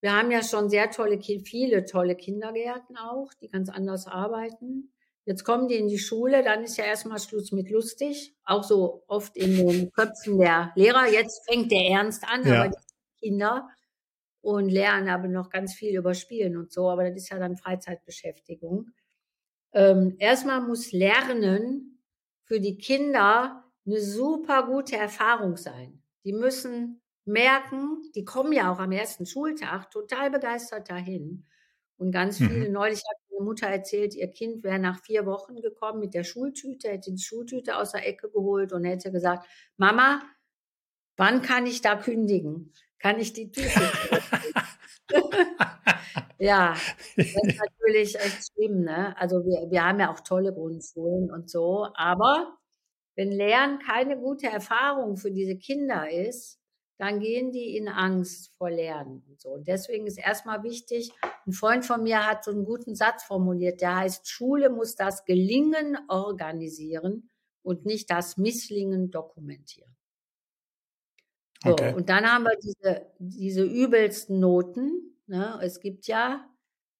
Wir haben ja schon sehr tolle, viele tolle Kindergärten auch, die ganz anders arbeiten. Jetzt kommen die in die Schule, dann ist ja erstmal Schluss mit lustig. Auch so oft in den Köpfen der Lehrer. Jetzt fängt der Ernst an, ja. aber die Kinder und lernen aber noch ganz viel über Spielen und so. Aber das ist ja dann Freizeitbeschäftigung. Ähm, erstmal muss Lernen für die Kinder eine super gute Erfahrung sein. Die müssen merken, die kommen ja auch am ersten Schultag total begeistert dahin. Und ganz viele, mhm. neulich hat meine Mutter erzählt, ihr Kind wäre nach vier Wochen gekommen mit der Schultüte, hätte die Schultüte aus der Ecke geholt und hätte gesagt, Mama, wann kann ich da kündigen? Kann ich die Tüte? ja, das ist natürlich echt schlimm, ne? Also wir, wir haben ja auch tolle Grundschulen und so, aber wenn Lernen keine gute Erfahrung für diese Kinder ist, dann gehen die in Angst vor Lernen und so. Und deswegen ist erstmal wichtig, ein Freund von mir hat so einen guten Satz formuliert, der heißt, Schule muss das Gelingen organisieren und nicht das Misslingen dokumentieren. So, okay. und dann haben wir diese, diese übelsten Noten. Ne? Es gibt ja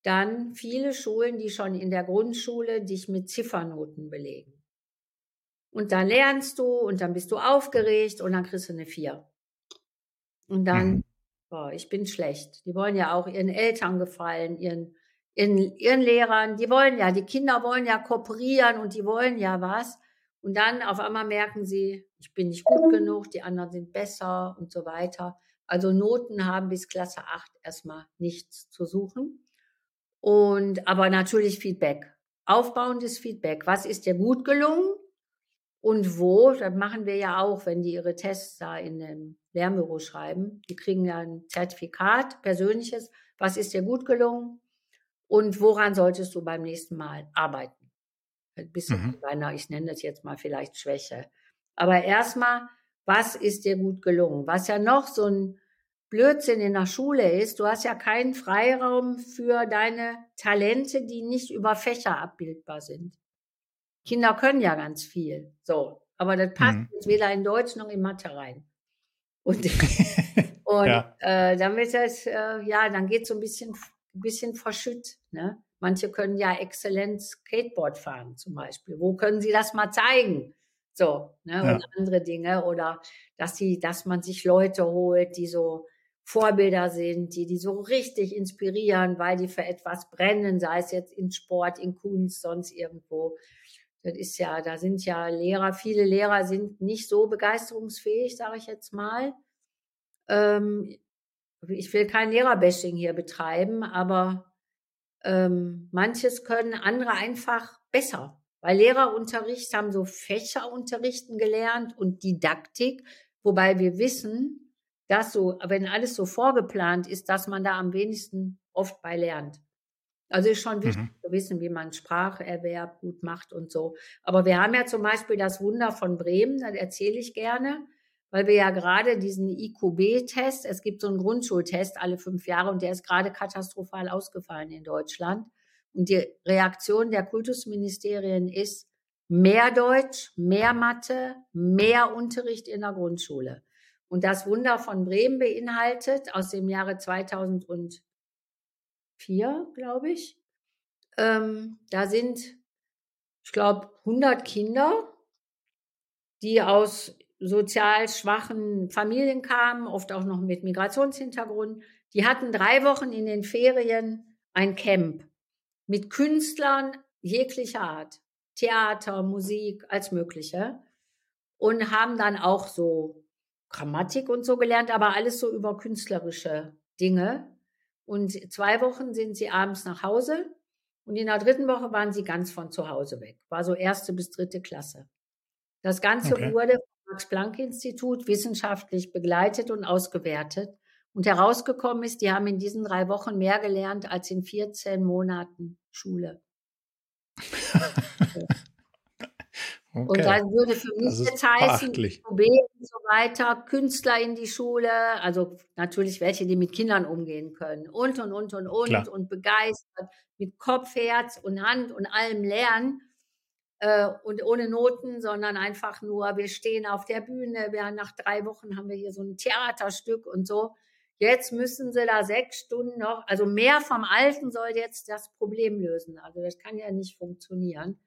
dann viele Schulen, die schon in der Grundschule dich mit Ziffernoten belegen. Und dann lernst du und dann bist du aufgeregt und dann kriegst du eine Vier. Und dann, mhm. boah, ich bin schlecht. Die wollen ja auch ihren Eltern gefallen, ihren, ihren, ihren Lehrern. Die wollen ja, die Kinder wollen ja kooperieren und die wollen ja was. Und dann auf einmal merken sie, ich bin nicht gut genug, die anderen sind besser und so weiter. Also Noten haben bis Klasse 8 erstmal nichts zu suchen. Und aber natürlich Feedback. Aufbauendes Feedback. Was ist dir gut gelungen? Und wo, das machen wir ja auch, wenn die ihre Tests da in dem Lernbüro schreiben. Die kriegen ja ein Zertifikat, persönliches. Was ist dir gut gelungen? Und woran solltest du beim nächsten Mal arbeiten? Ein bisschen mhm. bei einer, ich nenne das jetzt mal vielleicht Schwäche. Aber erstmal, was ist dir gut gelungen? Was ja noch so ein Blödsinn in der Schule ist, du hast ja keinen Freiraum für deine Talente, die nicht über Fächer abbildbar sind. Kinder können ja ganz viel. So. Aber das passt mhm. weder in Deutsch noch in Mathe rein. Und, und ja. äh, dann wird das, äh, ja, dann geht so ein bisschen, bisschen verschütt. Ne? Manche können ja exzellent Skateboard fahren, zum Beispiel. Wo können sie das mal zeigen? So, ne? Ja. Und andere Dinge. Oder dass sie, dass man sich Leute holt, die so Vorbilder sind, die die so richtig inspirieren, weil die für etwas brennen, sei es jetzt in Sport, in Kunst, sonst irgendwo. Das ist ja, da sind ja Lehrer, viele Lehrer sind nicht so begeisterungsfähig, sage ich jetzt mal. Ähm, ich will kein Lehrerbashing hier betreiben, aber ähm, manches können andere einfach besser. Weil Lehrerunterricht haben so Fächerunterrichten gelernt und Didaktik, wobei wir wissen, dass so, wenn alles so vorgeplant ist, dass man da am wenigsten oft bei lernt. Also ist schon wichtig mhm. zu wissen, wie man Spracherwerb gut macht und so. Aber wir haben ja zum Beispiel das Wunder von Bremen, das erzähle ich gerne, weil wir ja gerade diesen IQB-Test, es gibt so einen Grundschultest alle fünf Jahre und der ist gerade katastrophal ausgefallen in Deutschland. Und die Reaktion der Kultusministerien ist mehr Deutsch, mehr Mathe, mehr Unterricht in der Grundschule. Und das Wunder von Bremen beinhaltet aus dem Jahre 2000 und vier, glaube ich. Ähm, da sind, ich glaube, 100 Kinder, die aus sozial schwachen Familien kamen, oft auch noch mit Migrationshintergrund. Die hatten drei Wochen in den Ferien ein Camp mit Künstlern jeglicher Art, Theater, Musik, als mögliche und haben dann auch so Grammatik und so gelernt, aber alles so über künstlerische Dinge. Und zwei Wochen sind sie abends nach Hause und in der dritten Woche waren sie ganz von zu Hause weg. War so erste bis dritte Klasse. Das Ganze okay. wurde vom Max-Planck-Institut wissenschaftlich begleitet und ausgewertet. Und herausgekommen ist, die haben in diesen drei Wochen mehr gelernt als in 14 Monaten Schule. Okay. Und dann würde für mich jetzt heißen, und so weiter, Künstler in die Schule, also natürlich welche, die mit Kindern umgehen können und, und, und, und, und, Klar. und begeistert, mit Kopf, Herz und Hand und allem lernen äh, und ohne Noten, sondern einfach nur, wir stehen auf der Bühne, wir, nach drei Wochen haben wir hier so ein Theaterstück und so. Jetzt müssen sie da sechs Stunden noch, also mehr vom Alten soll jetzt das Problem lösen. Also das kann ja nicht funktionieren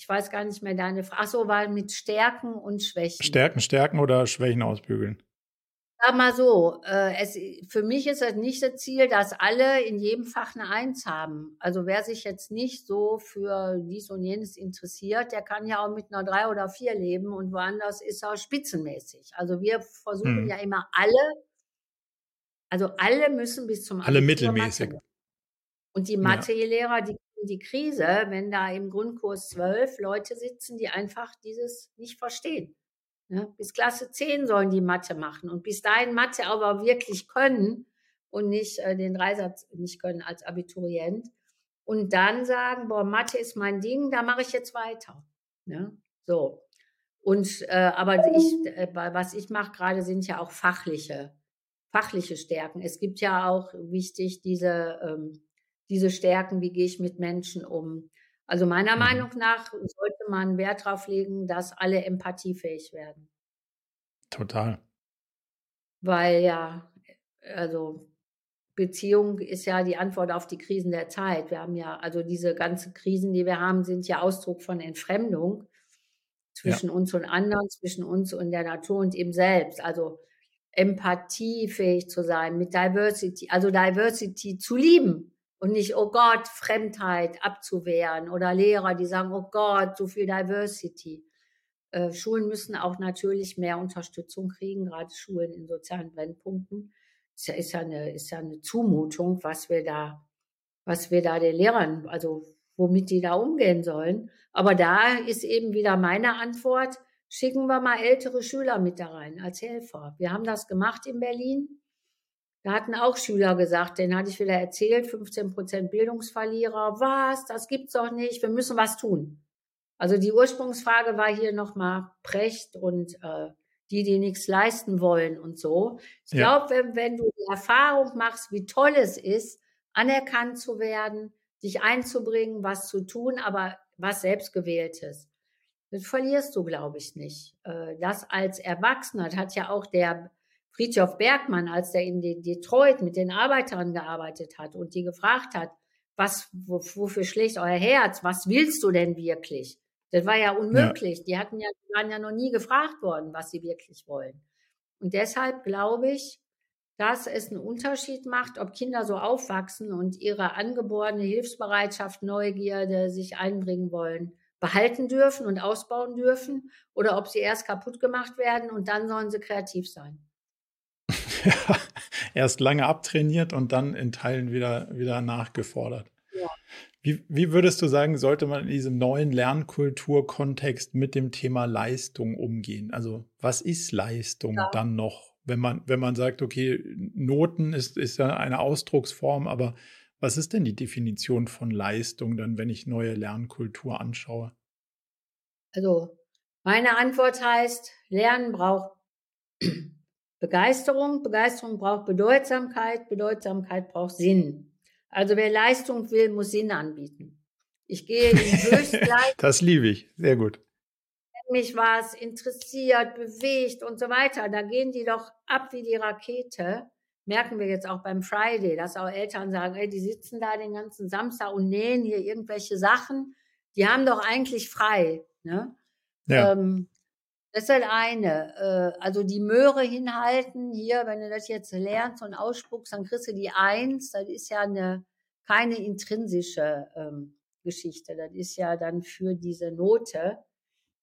ich weiß gar nicht mehr deine Frage. Achso, war mit Stärken und Schwächen. Stärken, Stärken oder Schwächen ausbügeln? Sag mal so, äh, es, für mich ist es nicht das Ziel, dass alle in jedem Fach eine Eins haben. Also wer sich jetzt nicht so für dies und jenes interessiert, der kann ja auch mit einer Drei oder Vier leben und woanders ist er spitzenmäßig. Also wir versuchen hm. ja immer alle, also alle müssen bis zum Alle mittelmäßig. Mathe. Und die Mathelehrer, die die Krise, wenn da im Grundkurs zwölf Leute sitzen, die einfach dieses nicht verstehen. Ne? Bis Klasse 10 sollen die Mathe machen und bis dahin Mathe aber wirklich können und nicht äh, den Dreisatz nicht können als Abiturient. Und dann sagen, boah, Mathe ist mein Ding, da mache ich jetzt weiter. Ne? So. Und äh, aber ich, äh, was ich mache gerade, sind ja auch fachliche, fachliche Stärken. Es gibt ja auch wichtig diese ähm, diese Stärken, wie gehe ich mit Menschen um. Also meiner mhm. Meinung nach sollte man Wert darauf legen, dass alle empathiefähig werden. Total. Weil ja, also Beziehung ist ja die Antwort auf die Krisen der Zeit. Wir haben ja, also diese ganzen Krisen, die wir haben, sind ja Ausdruck von Entfremdung zwischen ja. uns und anderen, zwischen uns und der Natur und ihm selbst. Also empathiefähig zu sein, mit Diversity, also Diversity zu lieben und nicht, oh Gott, Fremdheit abzuwehren oder Lehrer, die sagen, oh Gott, so viel Diversity. Äh, Schulen müssen auch natürlich mehr Unterstützung kriegen, gerade Schulen in sozialen Brennpunkten. Ist ja, ist ja eine, ist ja eine Zumutung, was wir da, was wir da den Lehrern, also womit die da umgehen sollen. Aber da ist eben wieder meine Antwort, schicken wir mal ältere Schüler mit da rein als Helfer. Wir haben das gemacht in Berlin da hatten auch Schüler gesagt, den hatte ich wieder erzählt, 15 Prozent Bildungsverlierer. Was? Das gibt's doch nicht. Wir müssen was tun. Also die Ursprungsfrage war hier nochmal Precht und äh, die, die nichts leisten wollen und so. Ich ja. glaube, wenn, wenn du die Erfahrung machst, wie toll es ist, anerkannt zu werden, dich einzubringen, was zu tun, aber was selbstgewähltes, das verlierst du, glaube ich, nicht. Äh, das als Erwachsener hat ja auch der Friedhof Bergmann, als der in Detroit mit den Arbeitern gearbeitet hat und die gefragt hat, was, wofür schlägt euer Herz? Was willst du denn wirklich? Das war ja unmöglich. Ja. Die hatten ja, die waren ja noch nie gefragt worden, was sie wirklich wollen. Und deshalb glaube ich, dass es einen Unterschied macht, ob Kinder so aufwachsen und ihre angeborene Hilfsbereitschaft, Neugierde, sich einbringen wollen, behalten dürfen und ausbauen dürfen oder ob sie erst kaputt gemacht werden und dann sollen sie kreativ sein. erst lange abtrainiert und dann in Teilen wieder, wieder nachgefordert. Ja. Wie, wie würdest du sagen, sollte man in diesem neuen Lernkulturkontext mit dem Thema Leistung umgehen? Also was ist Leistung ja. dann noch, wenn man, wenn man sagt, okay, Noten ist, ist ja eine Ausdrucksform, aber was ist denn die Definition von Leistung dann, wenn ich neue Lernkultur anschaue? Also meine Antwort heißt, Lernen braucht Begeisterung, Begeisterung braucht Bedeutsamkeit, Bedeutsamkeit braucht Sinn. Also wer Leistung will, muss Sinn anbieten. Ich gehe in Höchstleistung. das liebe ich, sehr gut. Wenn mich was interessiert, bewegt und so weiter, da gehen die doch ab wie die Rakete. Merken wir jetzt auch beim Friday, dass auch Eltern sagen, ey, die sitzen da den ganzen Samstag und nähen hier irgendwelche Sachen. Die haben doch eigentlich frei. Ne? Ja. Ähm, Das ist das eine. Äh, also die Möhre hinhalten, hier, wenn du das jetzt lernst und ausspuckst, dann kriegst du die Eins. Das ist ja eine, keine intrinsische ähm, Geschichte. Das ist ja dann für diese Note.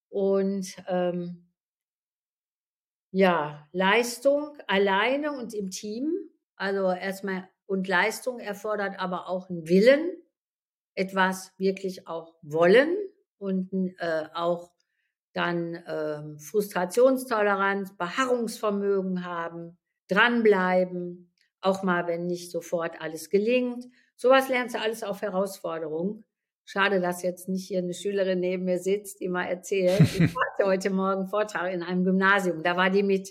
Und ähm, ja, Leistung alleine und im Team. Also erstmal, und Leistung erfordert aber auch einen Willen, etwas wirklich auch wollen und äh, auch dann ähm, Frustrationstoleranz, Beharrungsvermögen haben, dranbleiben, auch mal, wenn nicht sofort alles gelingt. Sowas lernst du alles auf Herausforderung. Schade, dass jetzt nicht hier eine Schülerin neben mir sitzt, die mal erzählt. Ich hatte heute Morgen Vortrag in einem Gymnasium. Da war die mit.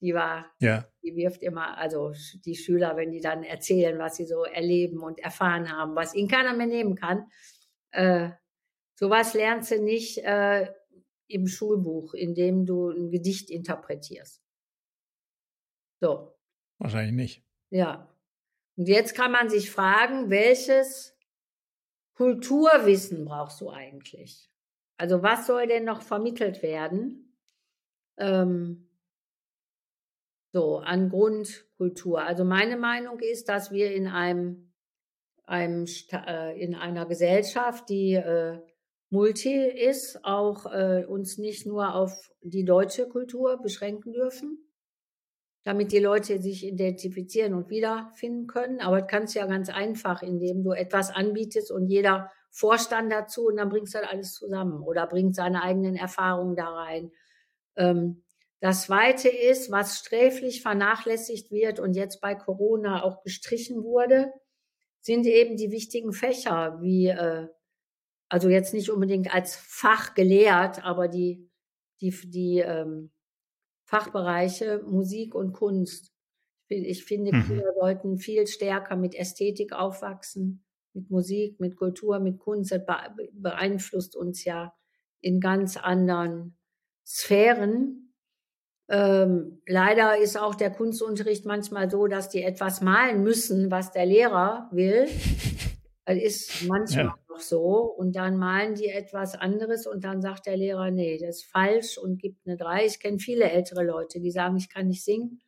Die war, ja. die wirft immer, also die Schüler, wenn die dann erzählen, was sie so erleben und erfahren haben, was ihnen keiner mehr nehmen kann. Äh, sowas lernst du nicht äh, im Schulbuch, indem du ein Gedicht interpretierst. So. Wahrscheinlich nicht. Ja. Und jetzt kann man sich fragen, welches Kulturwissen brauchst du eigentlich? Also was soll denn noch vermittelt werden? Ähm, so, an Grundkultur. Also meine Meinung ist, dass wir in einem, einem äh, in einer Gesellschaft, die äh, multi ist, auch äh, uns nicht nur auf die deutsche Kultur beschränken dürfen, damit die Leute sich identifizieren und wiederfinden können. Aber das kannst du ja ganz einfach, indem du etwas anbietest und jeder Vorstand dazu und dann bringst du halt alles zusammen oder bringt seine eigenen Erfahrungen da rein. Ähm, das zweite ist, was sträflich vernachlässigt wird und jetzt bei Corona auch gestrichen wurde, sind eben die wichtigen Fächer wie äh, also jetzt nicht unbedingt als Fach gelehrt, aber die, die, die ähm, Fachbereiche Musik und Kunst. Ich finde, mhm. Kinder sollten viel stärker mit Ästhetik aufwachsen, mit Musik, mit Kultur, mit Kunst. Das beeinflusst uns ja in ganz anderen Sphären. Ähm, leider ist auch der Kunstunterricht manchmal so, dass die etwas malen müssen, was der Lehrer will. Das ist manchmal ja. noch so. Und dann malen die etwas anderes und dann sagt der Lehrer, nee, das ist falsch und gibt eine drei. Ich kenne viele ältere Leute, die sagen, ich kann nicht singen.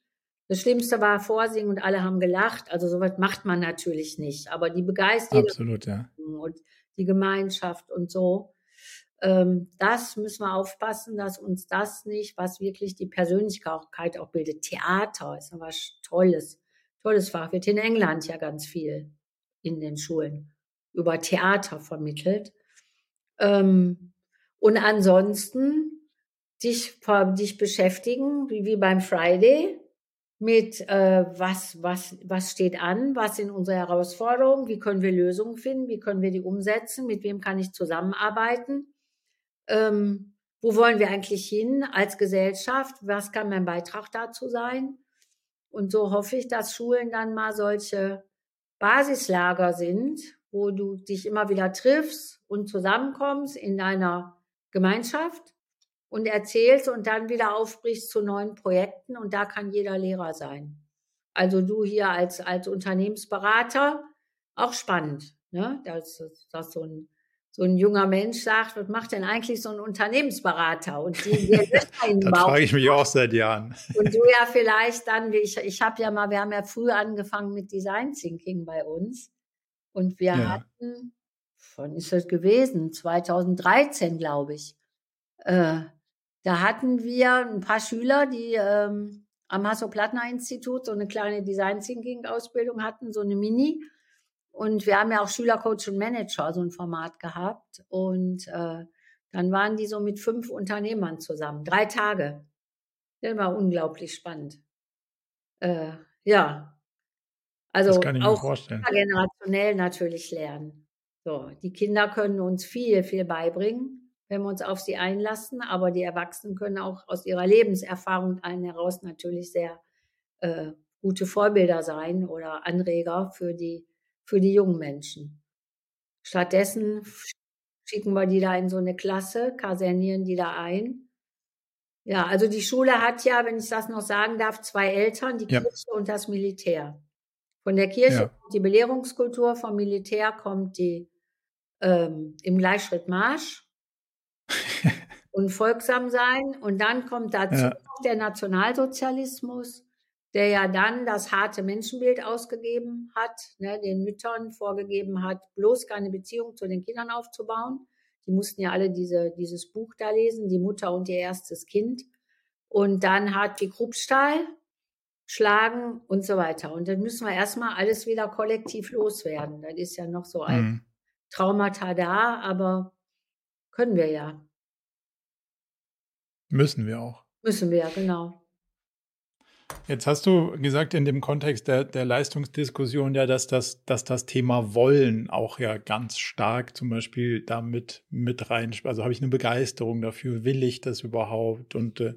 Das Schlimmste war Vorsingen und alle haben gelacht. Also sowas macht man natürlich nicht. Aber die Begeisterung Absolut, ja. und die Gemeinschaft und so, ähm, das müssen wir aufpassen, dass uns das nicht, was wirklich die Persönlichkeit auch bildet. Theater ist was Tolles, tolles Fach. Wird in England ja ganz viel in den Schulen über Theater vermittelt. Ähm, und ansonsten dich, dich beschäftigen, wie, wie beim Friday, mit äh, was, was, was steht an, was sind unsere Herausforderungen, wie können wir Lösungen finden, wie können wir die umsetzen, mit wem kann ich zusammenarbeiten, ähm, wo wollen wir eigentlich hin als Gesellschaft, was kann mein Beitrag dazu sein. Und so hoffe ich, dass Schulen dann mal solche Basislager sind, wo du dich immer wieder triffst und zusammenkommst in deiner Gemeinschaft und erzählst und dann wieder aufbrichst zu neuen Projekten und da kann jeder Lehrer sein. Also du hier als, als Unternehmensberater, auch spannend, ne? dass, dass so ein so ein junger Mensch sagt, was macht denn eigentlich so ein Unternehmensberater? Und die, die das frage ich mich auch seit Jahren. Und du ja vielleicht dann, ich, ich habe ja mal, wir haben ja früh angefangen mit Design Thinking bei uns. Und wir ja. hatten, wann ist das gewesen? 2013, glaube ich. Äh, da hatten wir ein paar Schüler, die ähm, am Hasso-Plattner-Institut so eine kleine Design Thinking-Ausbildung hatten, so eine Mini. Und wir haben ja auch Schülercoach und Manager, so ein Format gehabt. Und äh, dann waren die so mit fünf Unternehmern zusammen. Drei Tage. Das war unglaublich spannend. Äh, ja. Also auch generationell natürlich lernen. So, die Kinder können uns viel, viel beibringen, wenn wir uns auf sie einlassen, aber die Erwachsenen können auch aus ihrer Lebenserfahrung allen heraus natürlich sehr äh, gute Vorbilder sein oder Anreger für die für die jungen Menschen. Stattdessen schicken wir die da in so eine Klasse, kasernieren die da ein. Ja, also die Schule hat ja, wenn ich das noch sagen darf, zwei Eltern, die ja. Kirche und das Militär. Von der Kirche ja. kommt die Belehrungskultur, vom Militär kommt die ähm, im Gleichschritt Marsch. und folgsam sein. Und dann kommt dazu ja. der Nationalsozialismus, der ja dann das harte Menschenbild ausgegeben hat, ne, den Müttern vorgegeben hat, bloß keine Beziehung zu den Kindern aufzubauen. Die mussten ja alle diese, dieses Buch da lesen, die Mutter und ihr erstes Kind. Und dann hat die Kruppstahl schlagen und so weiter. Und dann müssen wir erstmal alles wieder kollektiv loswerden. Das ist ja noch so ein mhm. Traumata da, aber können wir ja. Müssen wir auch. Müssen wir, genau. Jetzt hast du gesagt in dem Kontext der, der Leistungsdiskussion ja, dass das, dass das Thema Wollen auch ja ganz stark zum Beispiel damit mit rein, also habe ich eine Begeisterung dafür, will ich das überhaupt? Und äh,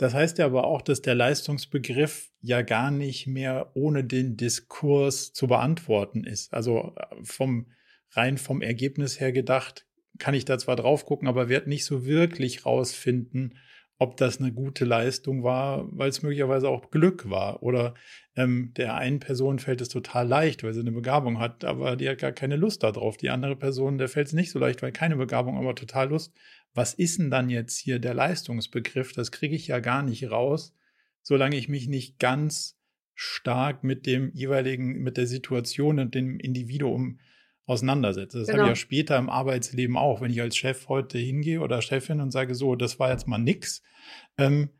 das heißt ja aber auch, dass der Leistungsbegriff ja gar nicht mehr ohne den Diskurs zu beantworten ist. Also äh, vom rein vom Ergebnis her gedacht, kann ich da zwar drauf gucken, aber werde nicht so wirklich rausfinden, ob das eine gute Leistung war, weil es möglicherweise auch Glück war. Oder ähm, der einen Person fällt es total leicht, weil sie eine Begabung hat, aber die hat gar keine Lust darauf. Die andere Person, der fällt es nicht so leicht, weil keine Begabung, aber total Lust was ist denn dann jetzt hier der Leistungsbegriff? Das kriege ich ja gar nicht raus, solange ich mich nicht ganz stark mit dem jeweiligen, mit der Situation und dem Individuum auseinandersetze. Das genau. habe ich genau. ja später im Arbeitsleben auch. Wenn ich als Chef heute hingehe oder Chefin und sage, so, das war jetzt mal nix, ähm,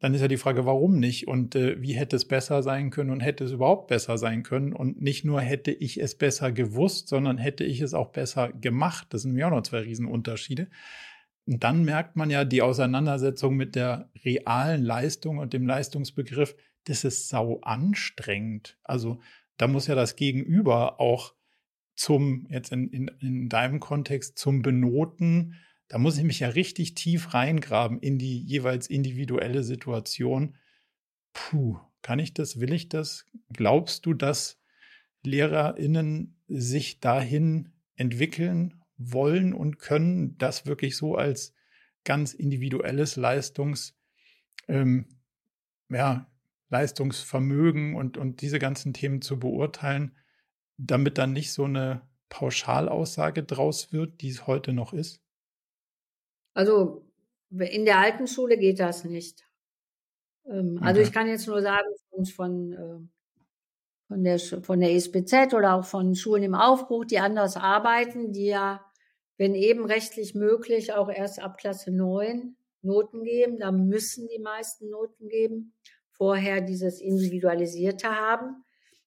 dann ist ja die Frage, warum nicht und äh, wie hätte es besser sein können und hätte es überhaupt besser sein können und nicht nur hätte ich es besser gewusst, sondern hätte ich es auch besser gemacht. Das sind mir auch noch zwei Riesenunterschiede. Und dann merkt man ja die Auseinandersetzung mit der realen Leistung und dem Leistungsbegriff, das ist sau anstrengend. Also da muss ja das Gegenüber auch zum, jetzt in, in, in deinem Kontext, zum Benoten, da muss ich mich ja richtig tief reingraben in die jeweils individuelle Situation. Puh, kann ich das, will ich das? Glaubst du, dass LehrerInnen sich dahin entwickeln wollen und können, das wirklich so als ganz individuelles Leistungs, ähm, ja, Leistungsvermögen und, und diese ganzen Themen zu beurteilen, damit dann nicht so eine Pauschalaussage draus wird, die es heute noch ist? Also in der alten Schule geht das nicht. Ähm, also okay. ich kann jetzt nur sagen, von, von, äh, von, der, von der SPZ oder auch von Schulen im Aufbruch, die anders arbeiten, die ja wenn eben rechtlich möglich, auch erst ab Klasse 9 Noten geben. Da müssen die meisten Noten geben. Vorher dieses Individualisierte haben.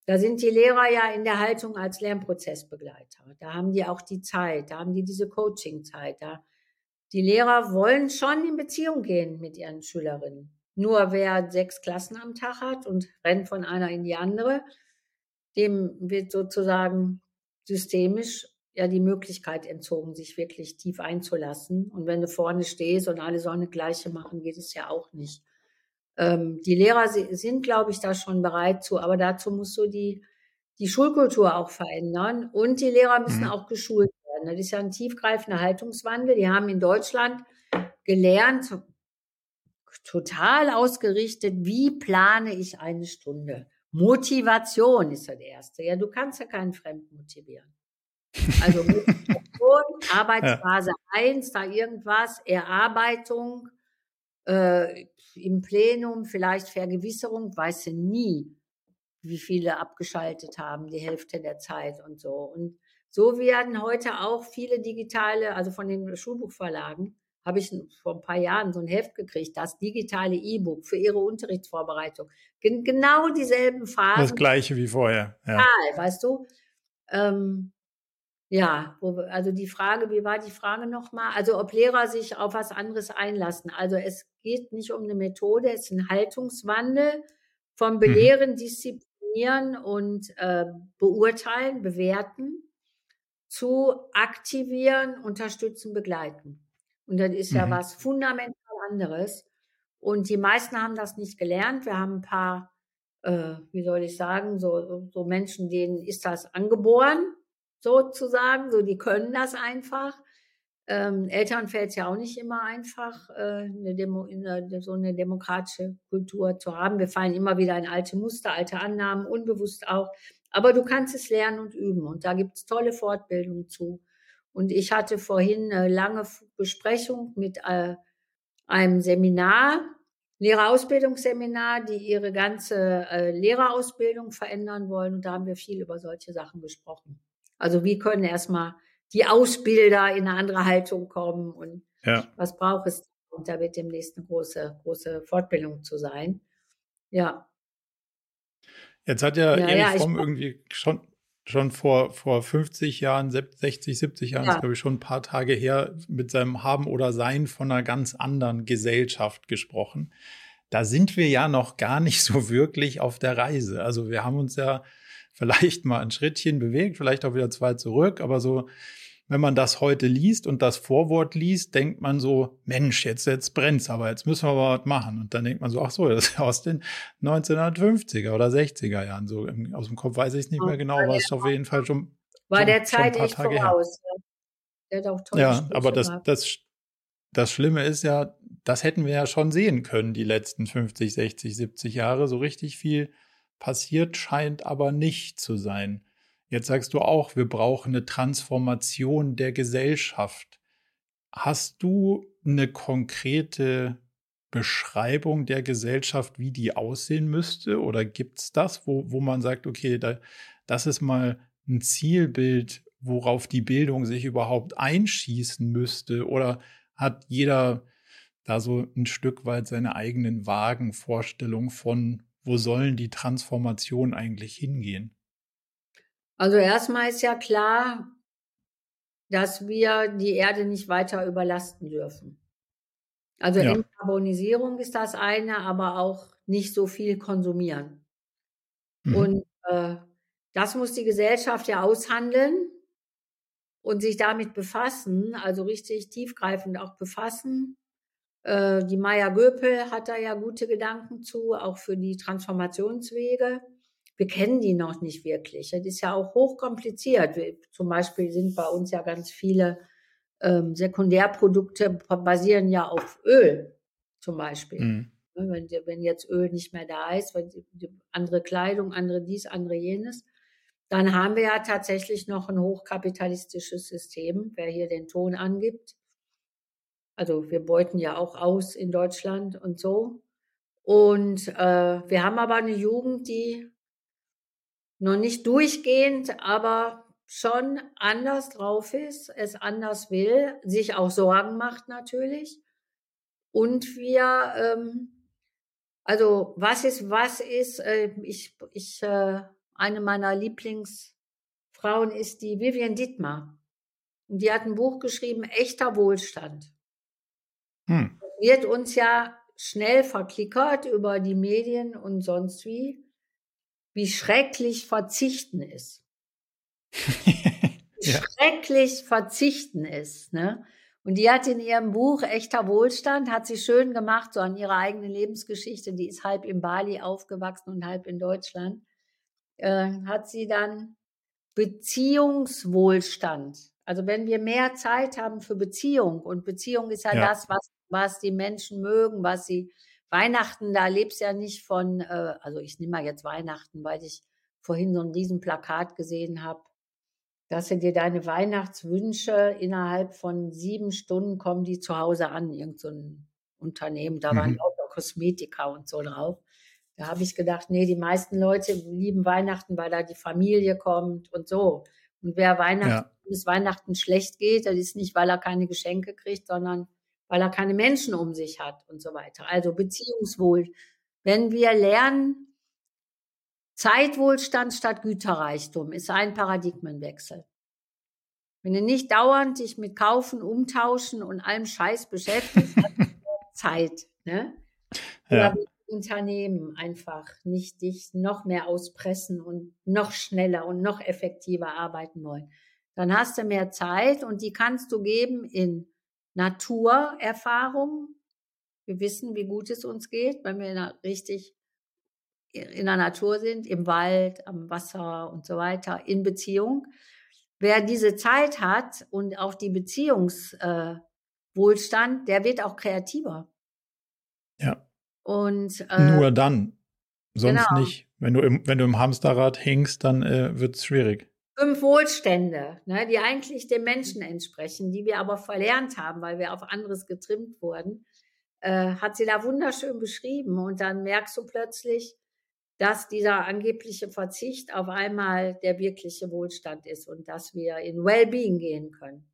Da sind die Lehrer ja in der Haltung als Lernprozessbegleiter. Da haben die auch die Zeit, da haben die diese Coachingzeit. Da die Lehrer wollen schon in Beziehung gehen mit ihren Schülerinnen. Nur wer sechs Klassen am Tag hat und rennt von einer in die andere, dem wird sozusagen systemisch ja die Möglichkeit entzogen, sich wirklich tief einzulassen. Und wenn du vorne stehst und alle sollen eine gleiche machen, geht es ja auch nicht. Ähm, die Lehrer sind, glaube ich, da schon bereit zu, aber dazu musst du die, die Schulkultur auch verändern und die Lehrer müssen mhm. auch geschult werden. Das ist ja ein tiefgreifender Haltungswandel. Die haben in Deutschland gelernt, total ausgerichtet, wie plane ich eine Stunde. Motivation ist das Erste. Ja, du kannst ja keinen Fremden motivieren. Also Arbeitsphase ja. 1, da irgendwas, Erarbeitung, äh, im Plenum, vielleicht Vergewisserung, weißt du nie, wie viele abgeschaltet haben, die Hälfte der Zeit und so. Und so werden heute auch viele digitale, also von den Schulbuchverlagen, habe ich vor ein paar Jahren so ein Heft gekriegt, das digitale E-Book für ihre Unterrichtsvorbereitung. Gen genau dieselben Phasen. Das gleiche wie vorher. Ja, weißt du. Ähm, ja, also die Frage, wie war die Frage nochmal? Also ob Lehrer sich auf was anderes einlassen. Also es geht nicht um eine Methode, es ist ein Haltungswandel vom mhm. Belehren, Disziplinieren und äh, Beurteilen, Bewerten zu aktivieren, unterstützen, begleiten. Und das ist mhm. ja was fundamental anderes. Und die meisten haben das nicht gelernt. Wir haben ein paar, äh, wie soll ich sagen, so, so Menschen, denen ist das angeboren sozusagen. So, die können das einfach. Ähm, Eltern fällt es ja auch nicht immer einfach, äh, eine Demo, eine, so eine demokratische Kultur zu haben. Wir fallen immer wieder in alte Muster, alte Annahmen, unbewusst auch. Aber du kannst es lernen und üben. Und da gibt es tolle Fortbildungen zu. Und ich hatte vorhin eine lange Besprechung mit äh, einem Seminar, Lehrerausbildungsseminar, die ihre ganze äh, Lehrerausbildung verändern wollen. Und da haben wir viel über solche Sachen gesprochen. Also wie können erstmal die Ausbilder in eine andere Haltung kommen und ja. was braucht es? Und da wird demnächst eine große, große Fortbildung zu sein. Ja. Jetzt hat ja, ja Erich ja, Fromm irgendwie schon, schon vor, vor 50 Jahren, 60, 70 Jahren, ja. ist glaube ich schon ein paar Tage her, mit seinem Haben oder Sein von einer ganz anderen Gesellschaft gesprochen. Da sind wir ja noch gar nicht so wirklich auf der Reise. Also wir haben uns ja vielleicht mal ein Schrittchen bewegt, vielleicht auch wieder zwei zurück, aber so wenn man das heute liest und das Vorwort liest, denkt man so, Mensch, jetzt, jetzt brennt's, aber jetzt müssen wir aber was machen. Und dann denkt man so, ach so, das ist aus den 1950er oder 60er Jahren. So aus dem Kopf weiß ich es nicht mehr genau, aber es ist auf jeden Fall schon. War schon, der Zeit echt voraus. Der hat ja, aber das, das, das Schlimme ist ja, das hätten wir ja schon sehen können, die letzten 50, 60, 70 Jahre. So richtig viel passiert scheint aber nicht zu sein. Jetzt sagst du auch, wir brauchen eine Transformation der Gesellschaft. Hast du eine konkrete Beschreibung der Gesellschaft, wie die aussehen müsste? Oder gibt es das, wo, wo man sagt, okay, da, das ist mal ein Zielbild, worauf die Bildung sich überhaupt einschießen müsste? Oder hat jeder da so ein Stück weit seine eigenen vagen Vorstellungen von, wo sollen die Transformationen eigentlich hingehen? Also erstmal ist ja klar, dass wir die Erde nicht weiter überlasten dürfen. Also ja. Entkarbonisierung ist das eine, aber auch nicht so viel konsumieren. Mhm. Und äh, das muss die Gesellschaft ja aushandeln und sich damit befassen, also richtig tiefgreifend auch befassen. Äh, die Maya Göpel hat da ja gute Gedanken zu, auch für die Transformationswege wir kennen die noch nicht wirklich. Das ist ja auch hochkompliziert. Wir, zum Beispiel sind bei uns ja ganz viele ähm, Sekundärprodukte basieren ja auf Öl, zum Beispiel. Mhm. Ne, wenn, wenn, jetzt Öl nicht mehr da ist, wenn andere Kleidung, andere dies, andere jenes, dann haben wir ja tatsächlich noch ein hochkapitalistisches System, wer hier den Ton angibt. Also wir beuten ja auch aus in Deutschland und so. Und äh, wir haben aber eine Jugend, die noch nicht durchgehend, aber schon anders drauf ist, es anders will, sich auch Sorgen macht natürlich. Und wir, ähm, also was ist, was ist, äh, ich, ich, äh, eine meiner Lieblingsfrauen ist die Vivian Dittmar. Und die hat ein Buch geschrieben, echter Wohlstand. Hm. Wird uns ja schnell verklickert über die Medien und sonst wie wie schrecklich Verzichten ist. ja. Schrecklich Verzichten ist. Ne? Und die hat in ihrem Buch Echter Wohlstand, hat sie schön gemacht, so an ihrer eigenen Lebensgeschichte, die ist halb in Bali aufgewachsen und halb in Deutschland, äh, hat sie dann Beziehungswohlstand. Also wenn wir mehr Zeit haben für Beziehung, und Beziehung ist ja, ja. das, was, was die Menschen mögen, was sie Weihnachten, da lebst ja nicht von, äh, also ich nehme mal jetzt Weihnachten, weil ich vorhin so ein Riesenplakat gesehen habe, dass du dir deine Weihnachtswünsche innerhalb von sieben Stunden kommen die zu Hause an, irgend so ein Unternehmen, da mhm. waren lauter Kosmetika und so drauf. Da habe ich gedacht, nee, die meisten Leute lieben Weihnachten, weil da die Familie kommt und so. Und wer Weihnachten, ja. bis Weihnachten schlecht geht, das ist nicht, weil er keine Geschenke kriegt, sondern weil er keine Menschen um sich hat und so weiter. Also Beziehungswohl. Wenn wir lernen, Zeitwohlstand statt Güterreichtum ist ein Paradigmenwechsel. Wenn du nicht dauernd dich mit Kaufen, Umtauschen und allem Scheiß beschäftigst, hast Zeit. Ne? Ja. Oder Unternehmen einfach nicht dich noch mehr auspressen und noch schneller und noch effektiver arbeiten wollen. Dann hast du mehr Zeit und die kannst du geben in Naturerfahrung. Wir wissen, wie gut es uns geht, wenn wir richtig in der Natur sind, im Wald, am Wasser und so weiter, in Beziehung. Wer diese Zeit hat und auch die Beziehungswohlstand, äh, der wird auch kreativer. Und äh, nur dann, sonst genau. nicht. Wenn du im, wenn du im Hamsterrad hängst, dann äh, wird es schwierig fünf Wohlstände, ne, die eigentlich dem Menschen entsprechen, die wir aber verlernt haben, weil wir auf anderes getrimmt wurden. äh, hat sie da wunderschön beschrieben. Und dann merkst du plötzlich, dass dieser angebliche Verzicht auf einmal der wirkliche Wohlstand ist und dass wir in Wellbeing gehen können.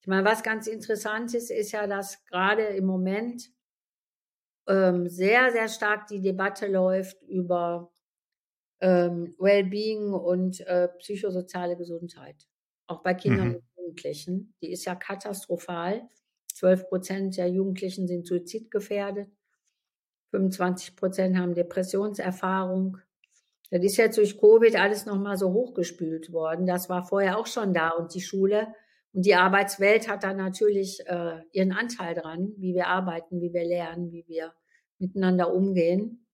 Ich meine, was ganz interessant ist, ist ja, dass gerade im Moment ähm, sehr, sehr stark die Debatte läuft über ähm, Wellbeing und äh, psychosoziale Gesundheit. Auch bei Kindern mhm. und Jugendlichen. Die ist ja katastrophal. 12 Prozent der Jugendlichen sind suizidgefährdet. 25 Prozent haben Depressionserfahrung. Das ist jetzt durch Covid alles nochmal so hochgespült worden. Das war vorher auch schon da und die Schule und die Arbeitswelt hat da natürlich äh, ihren Anteil dran, wie wir arbeiten, wie wir lernen, wie wir miteinander umgehen.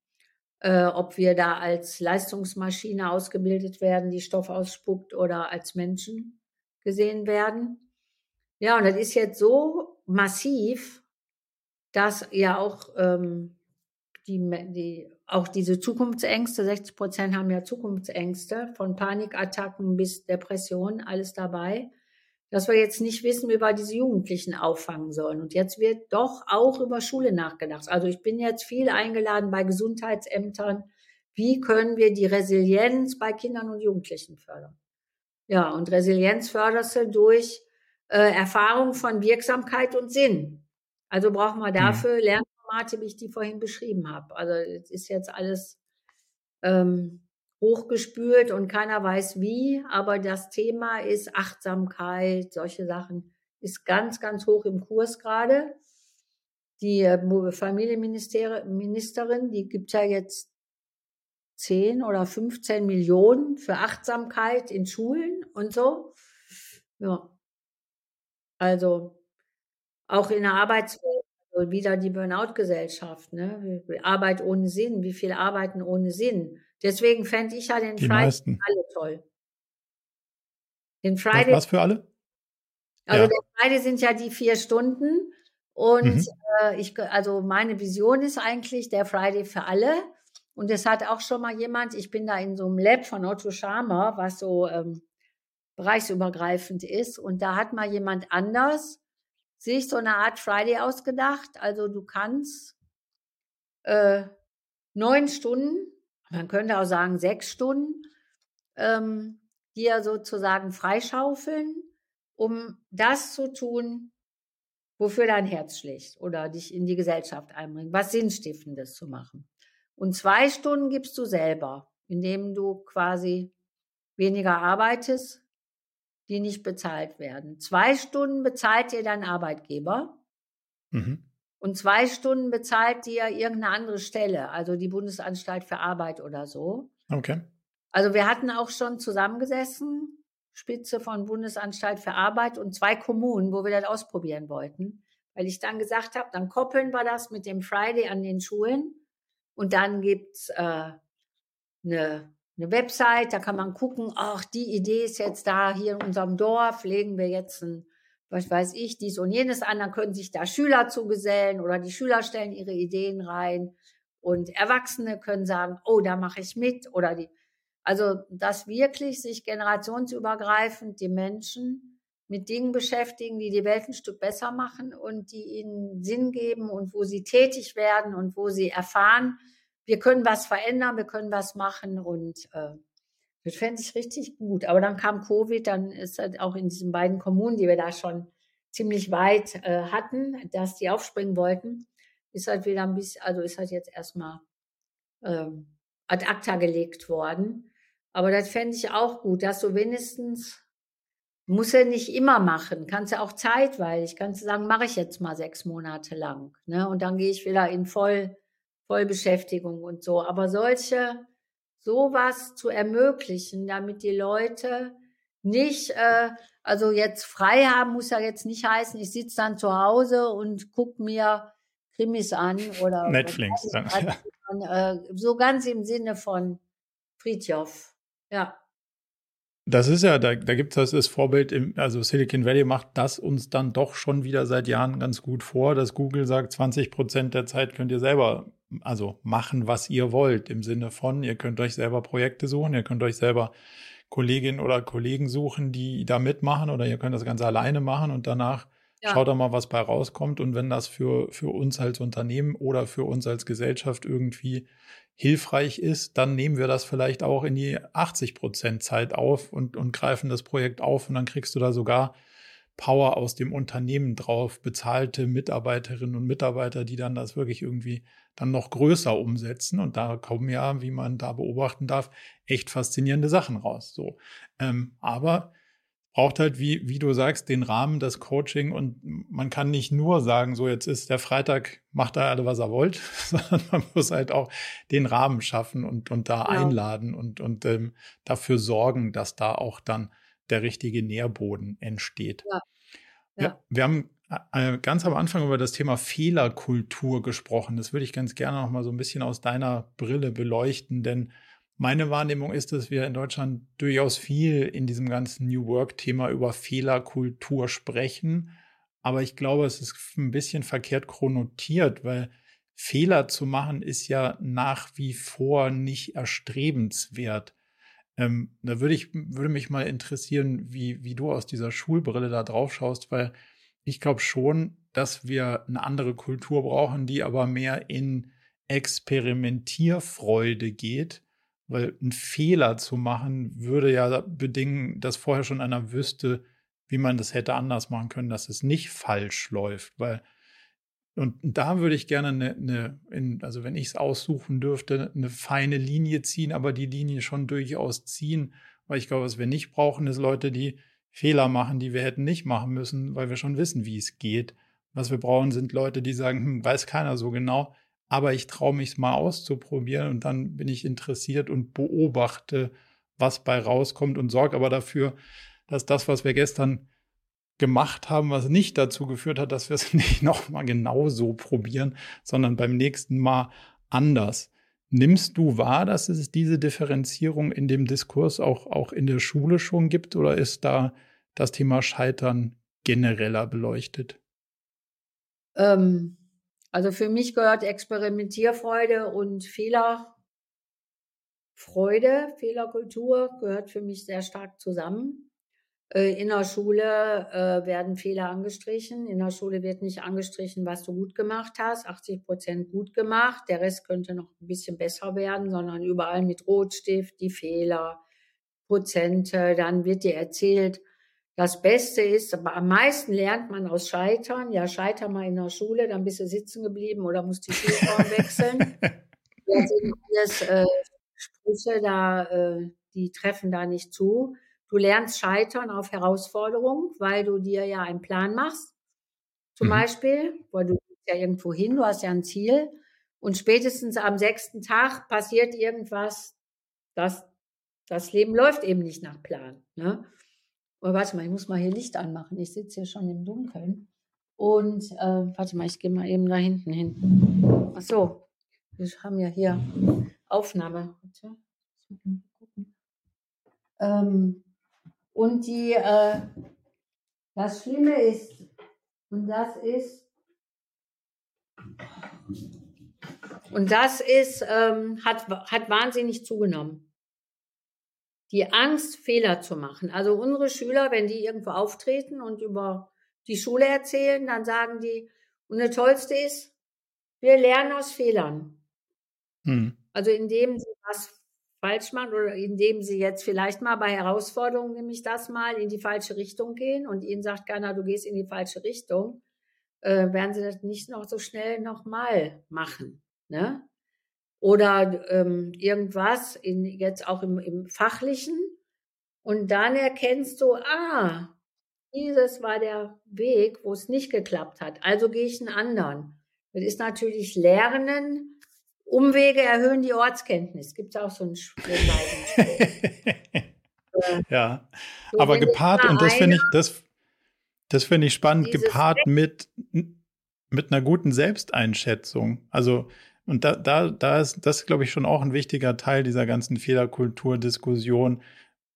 Äh, ob wir da als Leistungsmaschine ausgebildet werden, die Stoff ausspuckt oder als Menschen gesehen werden. Ja, und das ist jetzt so massiv, dass ja auch ähm, die, die, auch diese Zukunftsängste, 60 Prozent haben ja Zukunftsängste, von Panikattacken bis Depression, alles dabei, dass wir jetzt nicht wissen, wie wir diese Jugendlichen auffangen sollen. Und jetzt wird doch auch über Schule nachgedacht. Also ich bin jetzt viel eingeladen bei Gesundheitsämtern. Wie können wir die Resilienz bei Kindern und Jugendlichen fördern? Ja, und Resilienz förderst du durch äh, Erfahrung von Wirksamkeit und Sinn. Also brauchen wir mhm. dafür mhm. Lernformate, wie ich die vorhin beschrieben habe. Also es ist jetzt alles ähm, hochgespült und keiner weiß wie, aber das Thema ist Achtsamkeit, solche Sachen ist ganz, ganz hoch im Kurs gerade. Die äh, Familienministerin, die gibt ja jetzt 10 oder 15 Millionen für Achtsamkeit in Schulen und so. Ja. Also auch in der Arbeitswelt, also wieder die Burnout-Gesellschaft, ne? Arbeit ohne Sinn, wie viel arbeiten ohne Sinn. Deswegen fände ich ja den die Friday meisten. alle toll. Den Friday. Was, was für alle? Also ja. der Friday sind ja die vier Stunden. Und mhm. äh, ich, also meine Vision ist eigentlich der Friday für alle. Und es hat auch schon mal jemand, ich bin da in so einem Lab von Otto Scharmer, was so ähm, bereichsübergreifend ist. Und da hat mal jemand anders sich so eine Art Friday ausgedacht. Also du kannst äh, neun Stunden, man könnte auch sagen sechs Stunden, ähm, dir sozusagen freischaufeln, um das zu tun, wofür dein Herz schlägt oder dich in die Gesellschaft einbringt, was Sinnstiftendes zu machen. Und zwei Stunden gibst du selber, indem du quasi weniger arbeitest, die nicht bezahlt werden. Zwei Stunden bezahlt dir dein Arbeitgeber mhm. Und zwei Stunden bezahlt dir irgendeine andere Stelle, also die Bundesanstalt für Arbeit oder so. Okay. Also wir hatten auch schon zusammengesessen, Spitze von Bundesanstalt für Arbeit und zwei Kommunen, wo wir das ausprobieren wollten, weil ich dann gesagt habe, dann koppeln wir das mit dem Friday an den Schulen und dann gibt's äh, eine eine Website, da kann man gucken, ach, die Idee ist jetzt da, hier in unserem Dorf legen wir jetzt ein, was weiß ich, dies und jenes an, dann können sich da Schüler zugesellen oder die Schüler stellen ihre Ideen rein und Erwachsene können sagen, oh, da mache ich mit oder die, also, dass wirklich sich generationsübergreifend die Menschen mit Dingen beschäftigen, die die Welt ein Stück besser machen und die ihnen Sinn geben und wo sie tätig werden und wo sie erfahren, wir können was verändern, wir können was machen und äh, das fände ich richtig gut. Aber dann kam Covid, dann ist halt auch in diesen beiden Kommunen, die wir da schon ziemlich weit äh, hatten, dass die aufspringen wollten, ist halt wieder ein bisschen, also ist halt jetzt erstmal ähm, ad acta gelegt worden. Aber das fände ich auch gut, dass du wenigstens, muss er nicht immer machen, kannst du auch zeitweilig, kannst du sagen, mache ich jetzt mal sechs Monate lang. Ne? Und dann gehe ich wieder in voll Vollbeschäftigung und so. Aber solche, sowas zu ermöglichen, damit die Leute nicht, äh, also jetzt frei haben, muss ja jetzt nicht heißen, ich sitze dann zu Hause und gucke mir Krimis an oder Netflix. Dann, ja. äh, so ganz im Sinne von Friedhoff. Ja. Das ist ja, da, da gibt es das Vorbild, im, also Silicon Valley macht das uns dann doch schon wieder seit Jahren ganz gut vor, dass Google sagt, 20 Prozent der Zeit könnt ihr selber also machen, was ihr wollt, im Sinne von, ihr könnt euch selber Projekte suchen, ihr könnt euch selber Kolleginnen oder Kollegen suchen, die da mitmachen oder ihr könnt das Ganze alleine machen und danach ja. schau da mal, was bei rauskommt. Und wenn das für, für uns als Unternehmen oder für uns als Gesellschaft irgendwie hilfreich ist, dann nehmen wir das vielleicht auch in die 80 Prozent Zeit auf und, und greifen das Projekt auf und dann kriegst du da sogar Power aus dem Unternehmen drauf, bezahlte Mitarbeiterinnen und Mitarbeiter, die dann das wirklich irgendwie dann noch größer umsetzen. Und da kommen ja, wie man da beobachten darf, echt faszinierende Sachen raus. So. Ähm, aber braucht halt, wie, wie du sagst, den Rahmen, das Coaching und man kann nicht nur sagen, so jetzt ist der Freitag, macht da alle, was er wollt, sondern man muss halt auch den Rahmen schaffen und, und da ja. einladen und, und ähm, dafür sorgen, dass da auch dann der richtige Nährboden entsteht. Ja. ja. ja wir haben äh, ganz am Anfang über das Thema Fehlerkultur gesprochen. Das würde ich ganz gerne noch mal so ein bisschen aus deiner Brille beleuchten, denn meine Wahrnehmung ist, dass wir in Deutschland durchaus viel in diesem ganzen New Work-Thema über Fehlerkultur sprechen. Aber ich glaube, es ist ein bisschen verkehrt chronotiert, weil Fehler zu machen ist ja nach wie vor nicht erstrebenswert. Ähm, da würde ich, würde mich mal interessieren, wie, wie du aus dieser Schulbrille da drauf schaust, weil ich glaube schon, dass wir eine andere Kultur brauchen, die aber mehr in Experimentierfreude geht weil ein Fehler zu machen würde ja bedingen, dass vorher schon einer wüsste, wie man das hätte anders machen können, dass es nicht falsch läuft. Weil, und da würde ich gerne eine, eine in, also wenn ich es aussuchen dürfte, eine feine Linie ziehen, aber die Linie schon durchaus ziehen. Weil ich glaube, was wir nicht brauchen, ist Leute, die Fehler machen, die wir hätten nicht machen müssen, weil wir schon wissen, wie es geht. Was wir brauchen, sind Leute, die sagen, hm, weiß keiner so genau, aber ich traue mich es mal auszuprobieren und dann bin ich interessiert und beobachte, was bei rauskommt und sorge aber dafür, dass das, was wir gestern gemacht haben, was nicht dazu geführt hat, dass wir es nicht nochmal genauso probieren, sondern beim nächsten Mal anders. Nimmst du wahr, dass es diese Differenzierung in dem Diskurs auch, auch in der Schule schon gibt oder ist da das Thema Scheitern genereller beleuchtet? Ähm, also für mich gehört Experimentierfreude und Fehlerfreude, Fehlerkultur gehört für mich sehr stark zusammen. Äh, in der Schule äh, werden Fehler angestrichen. In der Schule wird nicht angestrichen, was du gut gemacht hast. 80 Prozent gut gemacht. Der Rest könnte noch ein bisschen besser werden, sondern überall mit Rotstift die Fehler, Prozente. Dann wird dir erzählt, das Beste ist, aber am meisten lernt man aus Scheitern. Ja, scheiter mal in der Schule, dann bist du sitzen geblieben oder musst die Schulform wechseln. Das sind alles äh, Sprüche, da, äh, die treffen da nicht zu. Du lernst Scheitern auf Herausforderungen, weil du dir ja einen Plan machst. Zum mhm. Beispiel, weil du ja irgendwo hin, du hast ja ein Ziel. Und spätestens am sechsten Tag passiert irgendwas, das, das Leben läuft eben nicht nach Plan. Ne? Oh, warte mal, ich muss mal hier Licht anmachen. Ich sitze hier schon im Dunkeln. Und äh, warte mal, ich gehe mal eben da hinten hin. Ach so, wir haben ja hier Aufnahme. Ähm, und die, äh, das Schlimme ist, und das ist, und das ist, ähm, hat, hat wahnsinnig zugenommen die Angst, Fehler zu machen. Also unsere Schüler, wenn die irgendwo auftreten und über die Schule erzählen, dann sagen die, und das Tollste ist, wir lernen aus Fehlern. Hm. Also indem sie falsch machen oder indem sie jetzt vielleicht mal bei Herausforderungen, nämlich das mal, in die falsche Richtung gehen und ihnen sagt keiner, du gehst in die falsche Richtung, äh, werden sie das nicht noch so schnell nochmal machen. Ne? oder ähm, irgendwas, in, jetzt auch im, im Fachlichen. Und dann erkennst du, ah, dieses war der Weg, wo es nicht geklappt hat. Also gehe ich einen anderen. Das ist natürlich Lernen. Umwege erhöhen die Ortskenntnis. Gibt es auch so einen Ja, so, aber gepaart, und das finde ich, das, das finde ich spannend, gepaart mit, mit einer guten Selbsteinschätzung. Also und da, da, da ist das, glaube ich, schon auch ein wichtiger Teil dieser ganzen Fehlerkultur-Diskussion.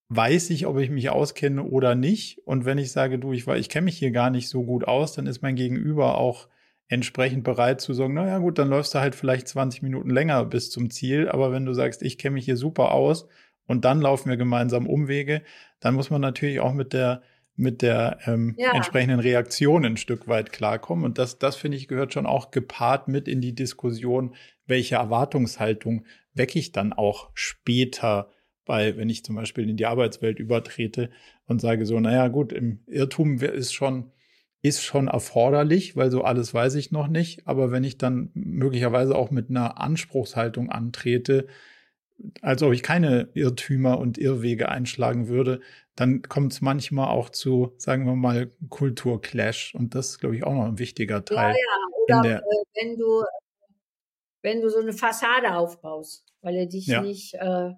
Weiß ich, ob ich mich auskenne oder nicht? Und wenn ich sage, du, ich, ich kenne mich hier gar nicht so gut aus, dann ist mein Gegenüber auch entsprechend bereit zu sagen, naja gut, dann läufst du halt vielleicht 20 Minuten länger bis zum Ziel. Aber wenn du sagst, ich kenne mich hier super aus und dann laufen wir gemeinsam Umwege, dann muss man natürlich auch mit der mit der ähm, ja. entsprechenden Reaktion ein Stück weit klarkommen. Und das, das finde ich, gehört schon auch gepaart mit in die Diskussion, welche Erwartungshaltung wecke ich dann auch später bei, wenn ich zum Beispiel in die Arbeitswelt übertrete und sage so, naja, gut, im Irrtum ist schon, ist schon erforderlich, weil so alles weiß ich noch nicht. Aber wenn ich dann möglicherweise auch mit einer Anspruchshaltung antrete, als ob ich keine Irrtümer und Irrwege einschlagen würde, dann kommt es manchmal auch zu, sagen wir mal, Kulturclash. Und das ist, glaube ich, auch noch ein wichtiger Teil. Ja, ja. Oder äh, wenn du, wenn du so eine Fassade aufbaust, weil du dich ja. nicht äh,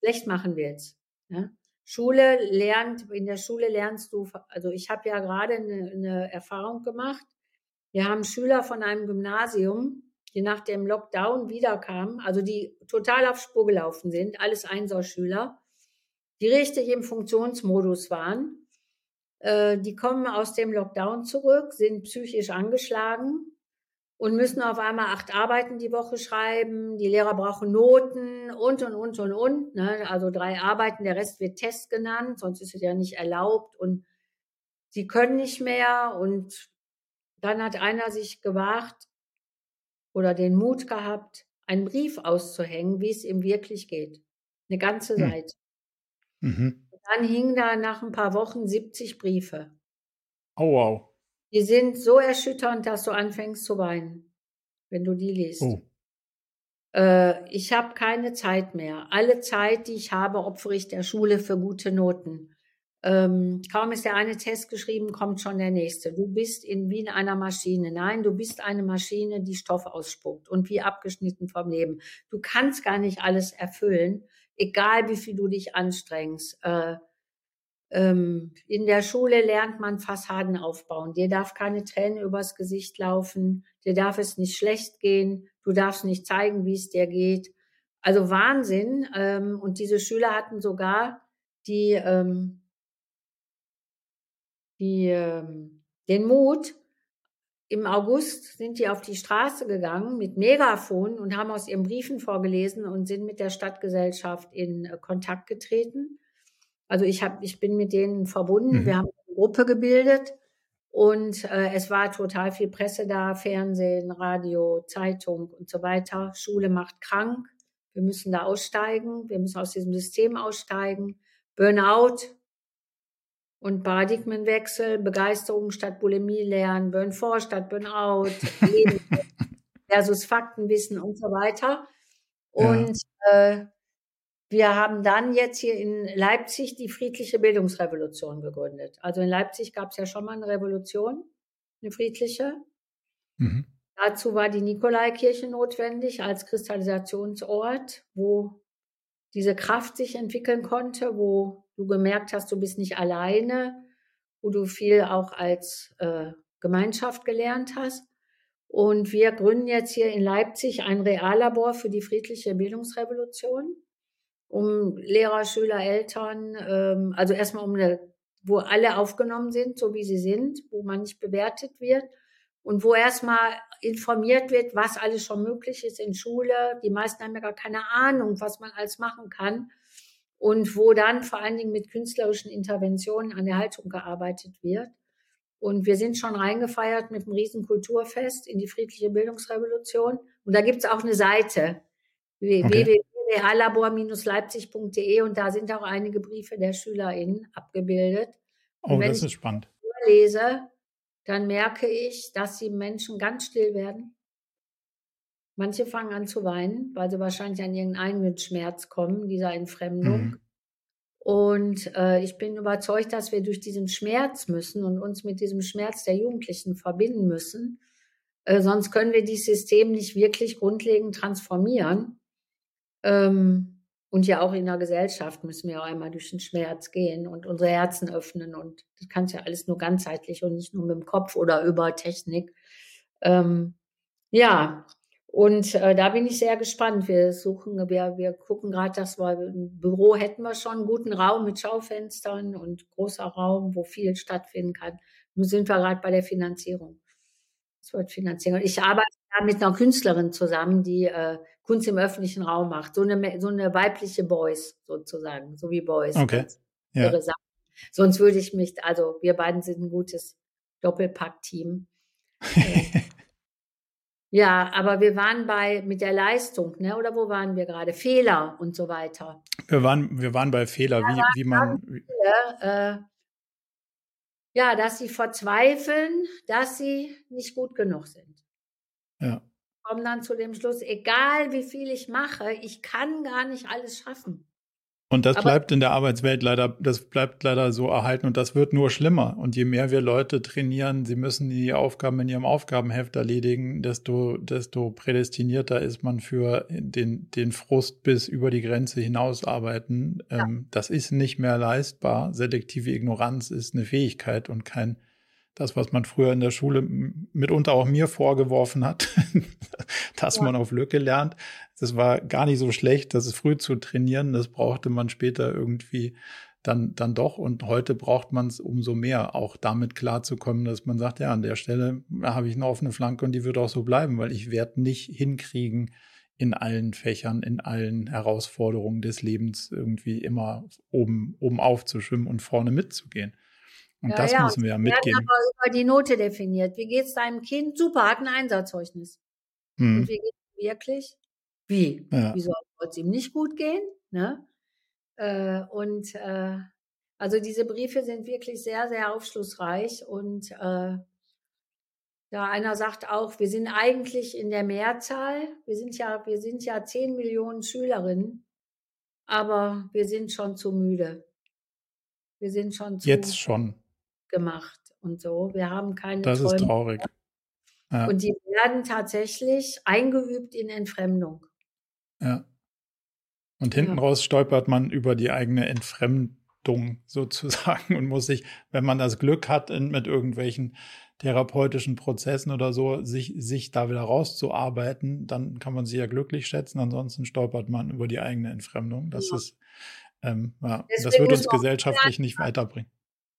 schlecht machen willst. Ja? Schule lernt, in der Schule lernst du, also ich habe ja gerade eine, eine Erfahrung gemacht. Wir haben Schüler von einem Gymnasium, die nach dem Lockdown wiederkamen, also die total auf Spur gelaufen sind, alles Einserschüler, die richtig im Funktionsmodus waren. Äh, die kommen aus dem Lockdown zurück, sind psychisch angeschlagen und müssen auf einmal acht Arbeiten die Woche schreiben. Die Lehrer brauchen Noten und, und, und, und, und. Ne? Also drei Arbeiten, der Rest wird Test genannt, sonst ist es ja nicht erlaubt. Und sie können nicht mehr. Und dann hat einer sich gewagt oder den Mut gehabt, einen Brief auszuhängen, wie es ihm wirklich geht. Eine ganze hm. Seite. Mhm. Dann hingen da nach ein paar Wochen 70 Briefe. Oh, wow. Die sind so erschütternd, dass du anfängst zu weinen, wenn du die liest. Oh. Äh, ich habe keine Zeit mehr. Alle Zeit, die ich habe, opfere ich der Schule für gute Noten. Ähm, kaum ist der eine Test geschrieben, kommt schon der nächste. Du bist in, wie in einer Maschine. Nein, du bist eine Maschine, die Stoff ausspuckt und wie abgeschnitten vom Leben. Du kannst gar nicht alles erfüllen, egal wie viel du dich anstrengst. Äh, ähm, in der Schule lernt man Fassaden aufbauen. Dir darf keine Tränen übers Gesicht laufen. Dir darf es nicht schlecht gehen. Du darfst nicht zeigen, wie es dir geht. Also Wahnsinn. Ähm, und diese Schüler hatten sogar die, ähm, die, den Mut, im August sind die auf die Straße gegangen mit Megafon und haben aus ihren Briefen vorgelesen und sind mit der Stadtgesellschaft in äh, Kontakt getreten also ich habe, ich bin mit denen verbunden. Mhm. Wir haben eine Gruppe gebildet und äh, es war total viel Presse da, Fernsehen, Radio, Zeitung und so weiter. Schule macht krank. Wir müssen da aussteigen. Wir müssen aus diesem System aussteigen. Burnout und Paradigmenwechsel, Begeisterung statt Bulimie lernen, Burn vor statt Burnout, Leben versus Faktenwissen und so weiter. Und ja. äh, wir haben dann jetzt hier in Leipzig die friedliche Bildungsrevolution gegründet. Also in Leipzig gab es ja schon mal eine Revolution, eine friedliche. Mhm. Dazu war die Nikolaikirche notwendig als Kristallisationsort, wo diese Kraft sich entwickeln konnte, wo du gemerkt hast, du bist nicht alleine, wo du viel auch als äh, Gemeinschaft gelernt hast. Und wir gründen jetzt hier in Leipzig ein Reallabor für die friedliche Bildungsrevolution um Lehrer, Schüler, Eltern, ähm, also erstmal um eine, wo alle aufgenommen sind, so wie sie sind, wo man nicht bewertet wird und wo erstmal informiert wird, was alles schon möglich ist in Schule. Die meisten haben ja gar keine Ahnung, was man alles machen kann. Und wo dann vor allen Dingen mit künstlerischen Interventionen an der Haltung gearbeitet wird. Und wir sind schon reingefeiert mit einem riesen Kulturfest in die friedliche Bildungsrevolution. Und da gibt's auch eine Seite, okay realabor-leipzig.de und da sind auch einige Briefe der SchülerInnen abgebildet. Und oh, das ist spannend. Wenn ich lese, dann merke ich, dass die Menschen ganz still werden. Manche fangen an zu weinen, weil sie wahrscheinlich an irgendeinen eigenen Schmerz kommen, dieser Entfremdung. Mhm. Und äh, ich bin überzeugt, dass wir durch diesen Schmerz müssen und uns mit diesem Schmerz der Jugendlichen verbinden müssen. Äh, sonst können wir dieses System nicht wirklich grundlegend transformieren. Ähm, und ja auch in der Gesellschaft müssen wir auch einmal durch den Schmerz gehen und unsere Herzen öffnen. Und das kann ja alles nur ganzheitlich und nicht nur mit dem Kopf oder über Technik. Ähm, ja, und äh, da bin ich sehr gespannt. Wir suchen, wir, wir gucken gerade, dass wir ein Büro hätten wir schon, einen guten Raum mit Schaufenstern und großer Raum, wo viel stattfinden kann. Nun sind wir gerade bei der Finanzierung. Das wird finanzieren. Und ich arbeite da mit einer Künstlerin zusammen, die äh, Kunst im öffentlichen Raum macht. So eine, so eine weibliche Boys sozusagen, so wie Boys. Okay. Ja. Sonst würde ich mich, also wir beiden sind ein gutes Doppelpack-Team. Äh, ja, aber wir waren bei mit der Leistung, ne? Oder wo waren wir gerade? Fehler und so weiter. Wir waren, wir waren bei Fehler, ja, wie, wie man. Viele, äh, ja, dass sie verzweifeln, dass sie nicht gut genug sind. Ja. Kommen dann zu dem Schluss, egal wie viel ich mache, ich kann gar nicht alles schaffen. Und das Aber bleibt in der Arbeitswelt leider, das bleibt leider so erhalten und das wird nur schlimmer. Und je mehr wir Leute trainieren, sie müssen die Aufgaben in ihrem Aufgabenheft erledigen, desto, desto prädestinierter ist man für den, den Frust bis über die Grenze hinaus arbeiten. Ja. Ähm, das ist nicht mehr leistbar. Selektive Ignoranz ist eine Fähigkeit und kein, das, was man früher in der Schule mitunter auch mir vorgeworfen hat, dass ja. man auf Lücke lernt. Das war gar nicht so schlecht, das ist früh zu trainieren. Das brauchte man später irgendwie dann, dann doch. Und heute braucht man es umso mehr, auch damit klarzukommen, dass man sagt, ja, an der Stelle habe ich eine offene Flanke und die wird auch so bleiben, weil ich werde nicht hinkriegen, in allen Fächern, in allen Herausforderungen des Lebens irgendwie immer oben, oben aufzuschwimmen und vorne mitzugehen. Und ja, das ja. müssen wir ja mitgeben. Wir aber über die Note definiert. Wie geht es deinem Kind? Super, hat ein Einsatzzeugnis. Hm. Und wie geht es wirklich? Wie? Ja. Wie soll es ihm nicht gut gehen? Ne? Äh, und äh, also diese Briefe sind wirklich sehr, sehr aufschlussreich. Und äh, ja, einer sagt auch, wir sind eigentlich in der Mehrzahl. Wir sind ja, wir sind ja 10 Millionen Schülerinnen, aber wir sind schon zu müde. Wir sind schon zu. Jetzt schon gemacht und so. Wir haben keine Das Träume ist traurig. Ja. Und die werden tatsächlich eingeübt in Entfremdung. Ja. Und hinten ja. raus stolpert man über die eigene Entfremdung sozusagen und muss sich, wenn man das Glück hat, in, mit irgendwelchen therapeutischen Prozessen oder so, sich, sich da wieder rauszuarbeiten, dann kann man sich ja glücklich schätzen. Ansonsten stolpert man über die eigene Entfremdung. Das ja. ist, ähm, ja, das wird uns gesellschaftlich nicht weiterbringen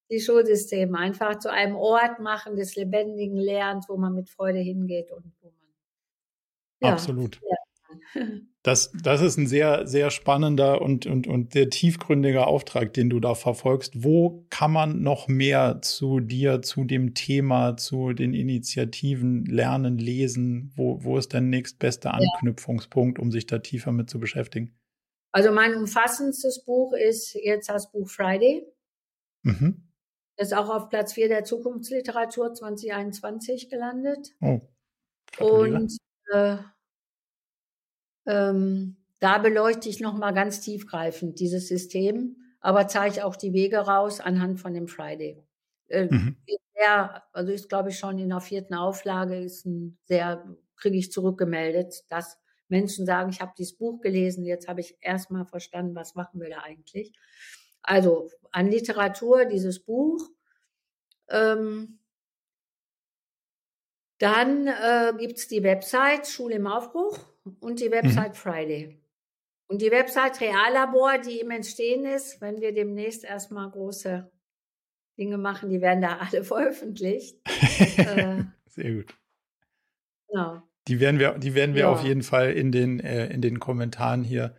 die Schulsysteme einfach zu einem Ort machen des lebendigen Lernens, wo man mit Freude hingeht und wo man ja, absolut. Das, das ist ein sehr, sehr spannender und, und, und sehr tiefgründiger Auftrag, den du da verfolgst. Wo kann man noch mehr zu dir, zu dem Thema, zu den Initiativen lernen, lesen? Wo, wo ist der nächstbeste Anknüpfungspunkt, um sich da tiefer mit zu beschäftigen? Also mein umfassendstes Buch ist jetzt das Buch Friday. Mhm. Ist auch auf Platz 4 der Zukunftsliteratur 2021 gelandet. Oh. Und äh, ähm, da beleuchte ich nochmal ganz tiefgreifend dieses System, aber zeige auch die Wege raus anhand von dem Friday. Äh, mhm. Der, also ist, glaube ich, schon in der vierten Auflage, ist ein sehr, kriege ich zurückgemeldet, dass Menschen sagen, ich habe dieses Buch gelesen, jetzt habe ich erstmal verstanden, was machen wir da eigentlich. Also an Literatur dieses Buch. Ähm, dann äh, gibt es die Website Schule im Aufbruch und die Website mhm. Friday. Und die Website Reallabor, die im Entstehen ist, wenn wir demnächst erstmal große Dinge machen, die werden da alle veröffentlicht. äh, Sehr gut. Genau. Die werden wir, die werden wir ja. auf jeden Fall in den, äh, in den Kommentaren hier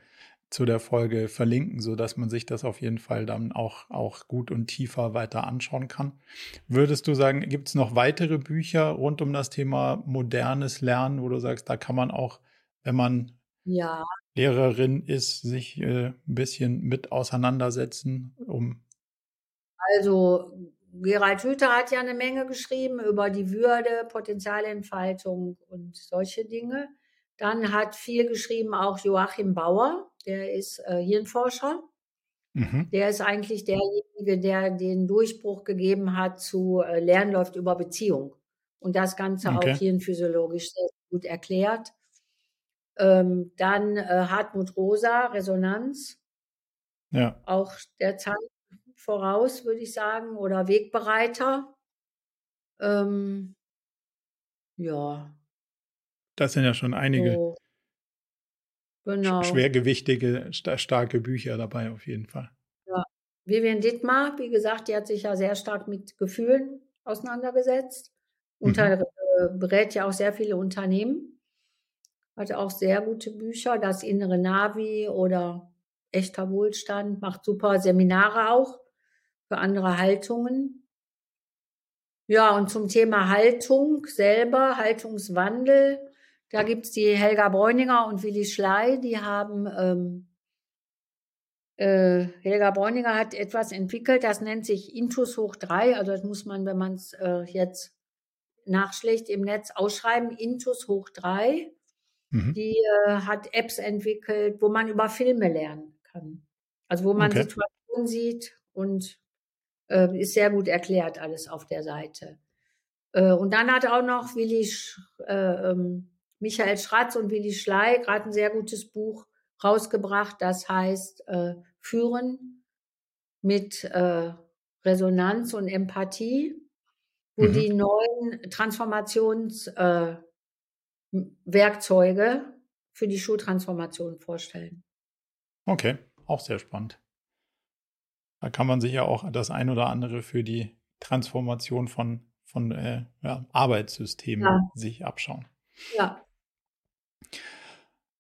zu der Folge verlinken, so dass man sich das auf jeden Fall dann auch, auch gut und tiefer weiter anschauen kann. Würdest du sagen, gibt es noch weitere Bücher rund um das Thema modernes Lernen, wo du sagst, da kann man auch, wenn man ja. Lehrerin ist, sich äh, ein bisschen mit auseinandersetzen, um also Gerald Hüther hat ja eine Menge geschrieben über die Würde, Potenzialentfaltung und solche Dinge. Dann hat viel geschrieben auch Joachim Bauer, der ist äh, Hirnforscher. Mhm. Der ist eigentlich derjenige, der den Durchbruch gegeben hat zu äh, Lernen läuft über Beziehung. Und das Ganze okay. auch hirnphysiologisch sehr gut erklärt. Ähm, dann äh, Hartmut Rosa, Resonanz. Ja. Auch der Zeit voraus, würde ich sagen, oder Wegbereiter. Ähm, ja. Das sind ja schon einige. So. Genau. schwergewichtige, starke Bücher dabei auf jeden Fall. Ja. Vivian Dittmar, wie gesagt, die hat sich ja sehr stark mit Gefühlen auseinandergesetzt. Unter, mhm. äh, berät ja auch sehr viele Unternehmen. Hat auch sehr gute Bücher, das innere Navi oder echter Wohlstand, macht super Seminare auch. für andere Haltungen. Ja, und zum Thema Haltung selber, Haltungswandel, da gibt's die Helga Bräuninger und Willi Schley, die haben, ähm, äh, Helga Bräuninger hat etwas entwickelt, das nennt sich Intus hoch drei. also das muss man, wenn man es äh, jetzt nachschlägt im Netz ausschreiben, Intus hoch drei. Mhm. Die äh, hat Apps entwickelt, wo man über Filme lernen kann. Also wo man okay. Situationen sieht und äh, ist sehr gut erklärt alles auf der Seite. Äh, und dann hat auch noch Willi Sch äh, ähm, Michael Schratz und Willi Schley gerade ein sehr gutes Buch rausgebracht, das heißt äh, Führen mit äh, Resonanz und Empathie, wo mhm. die neuen Transformationswerkzeuge äh, für die Schultransformation vorstellen. Okay, auch sehr spannend. Da kann man sich ja auch das ein oder andere für die Transformation von, von äh, ja, Arbeitssystemen ja. sich abschauen. Ja.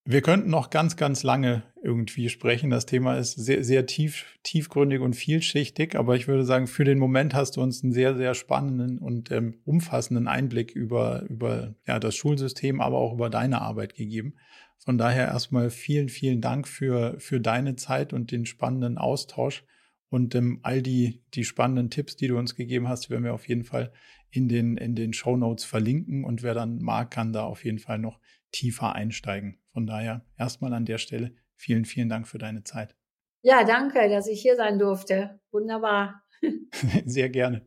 Wir könnten noch ganz, ganz lange irgendwie sprechen. Das Thema ist sehr, sehr tief, tiefgründig und vielschichtig, aber ich würde sagen, für den Moment hast du uns einen sehr, sehr spannenden und ähm, umfassenden Einblick über, über ja, das Schulsystem, aber auch über deine Arbeit gegeben. Von daher erstmal vielen, vielen Dank für, für deine Zeit und den spannenden Austausch. Und ähm, all die, die spannenden Tipps, die du uns gegeben hast, werden wir auf jeden Fall in den, in den Show Notes verlinken. Und wer dann mag, kann da auf jeden Fall noch tiefer einsteigen. Von daher erstmal an der Stelle vielen, vielen Dank für deine Zeit. Ja, danke, dass ich hier sein durfte. Wunderbar. Sehr gerne.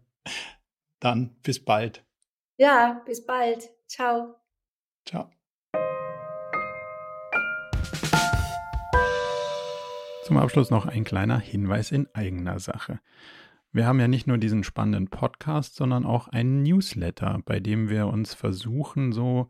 Dann bis bald. Ja, bis bald. Ciao. Ciao. Zum Abschluss noch ein kleiner Hinweis in eigener Sache. Wir haben ja nicht nur diesen spannenden Podcast, sondern auch einen Newsletter, bei dem wir uns versuchen, so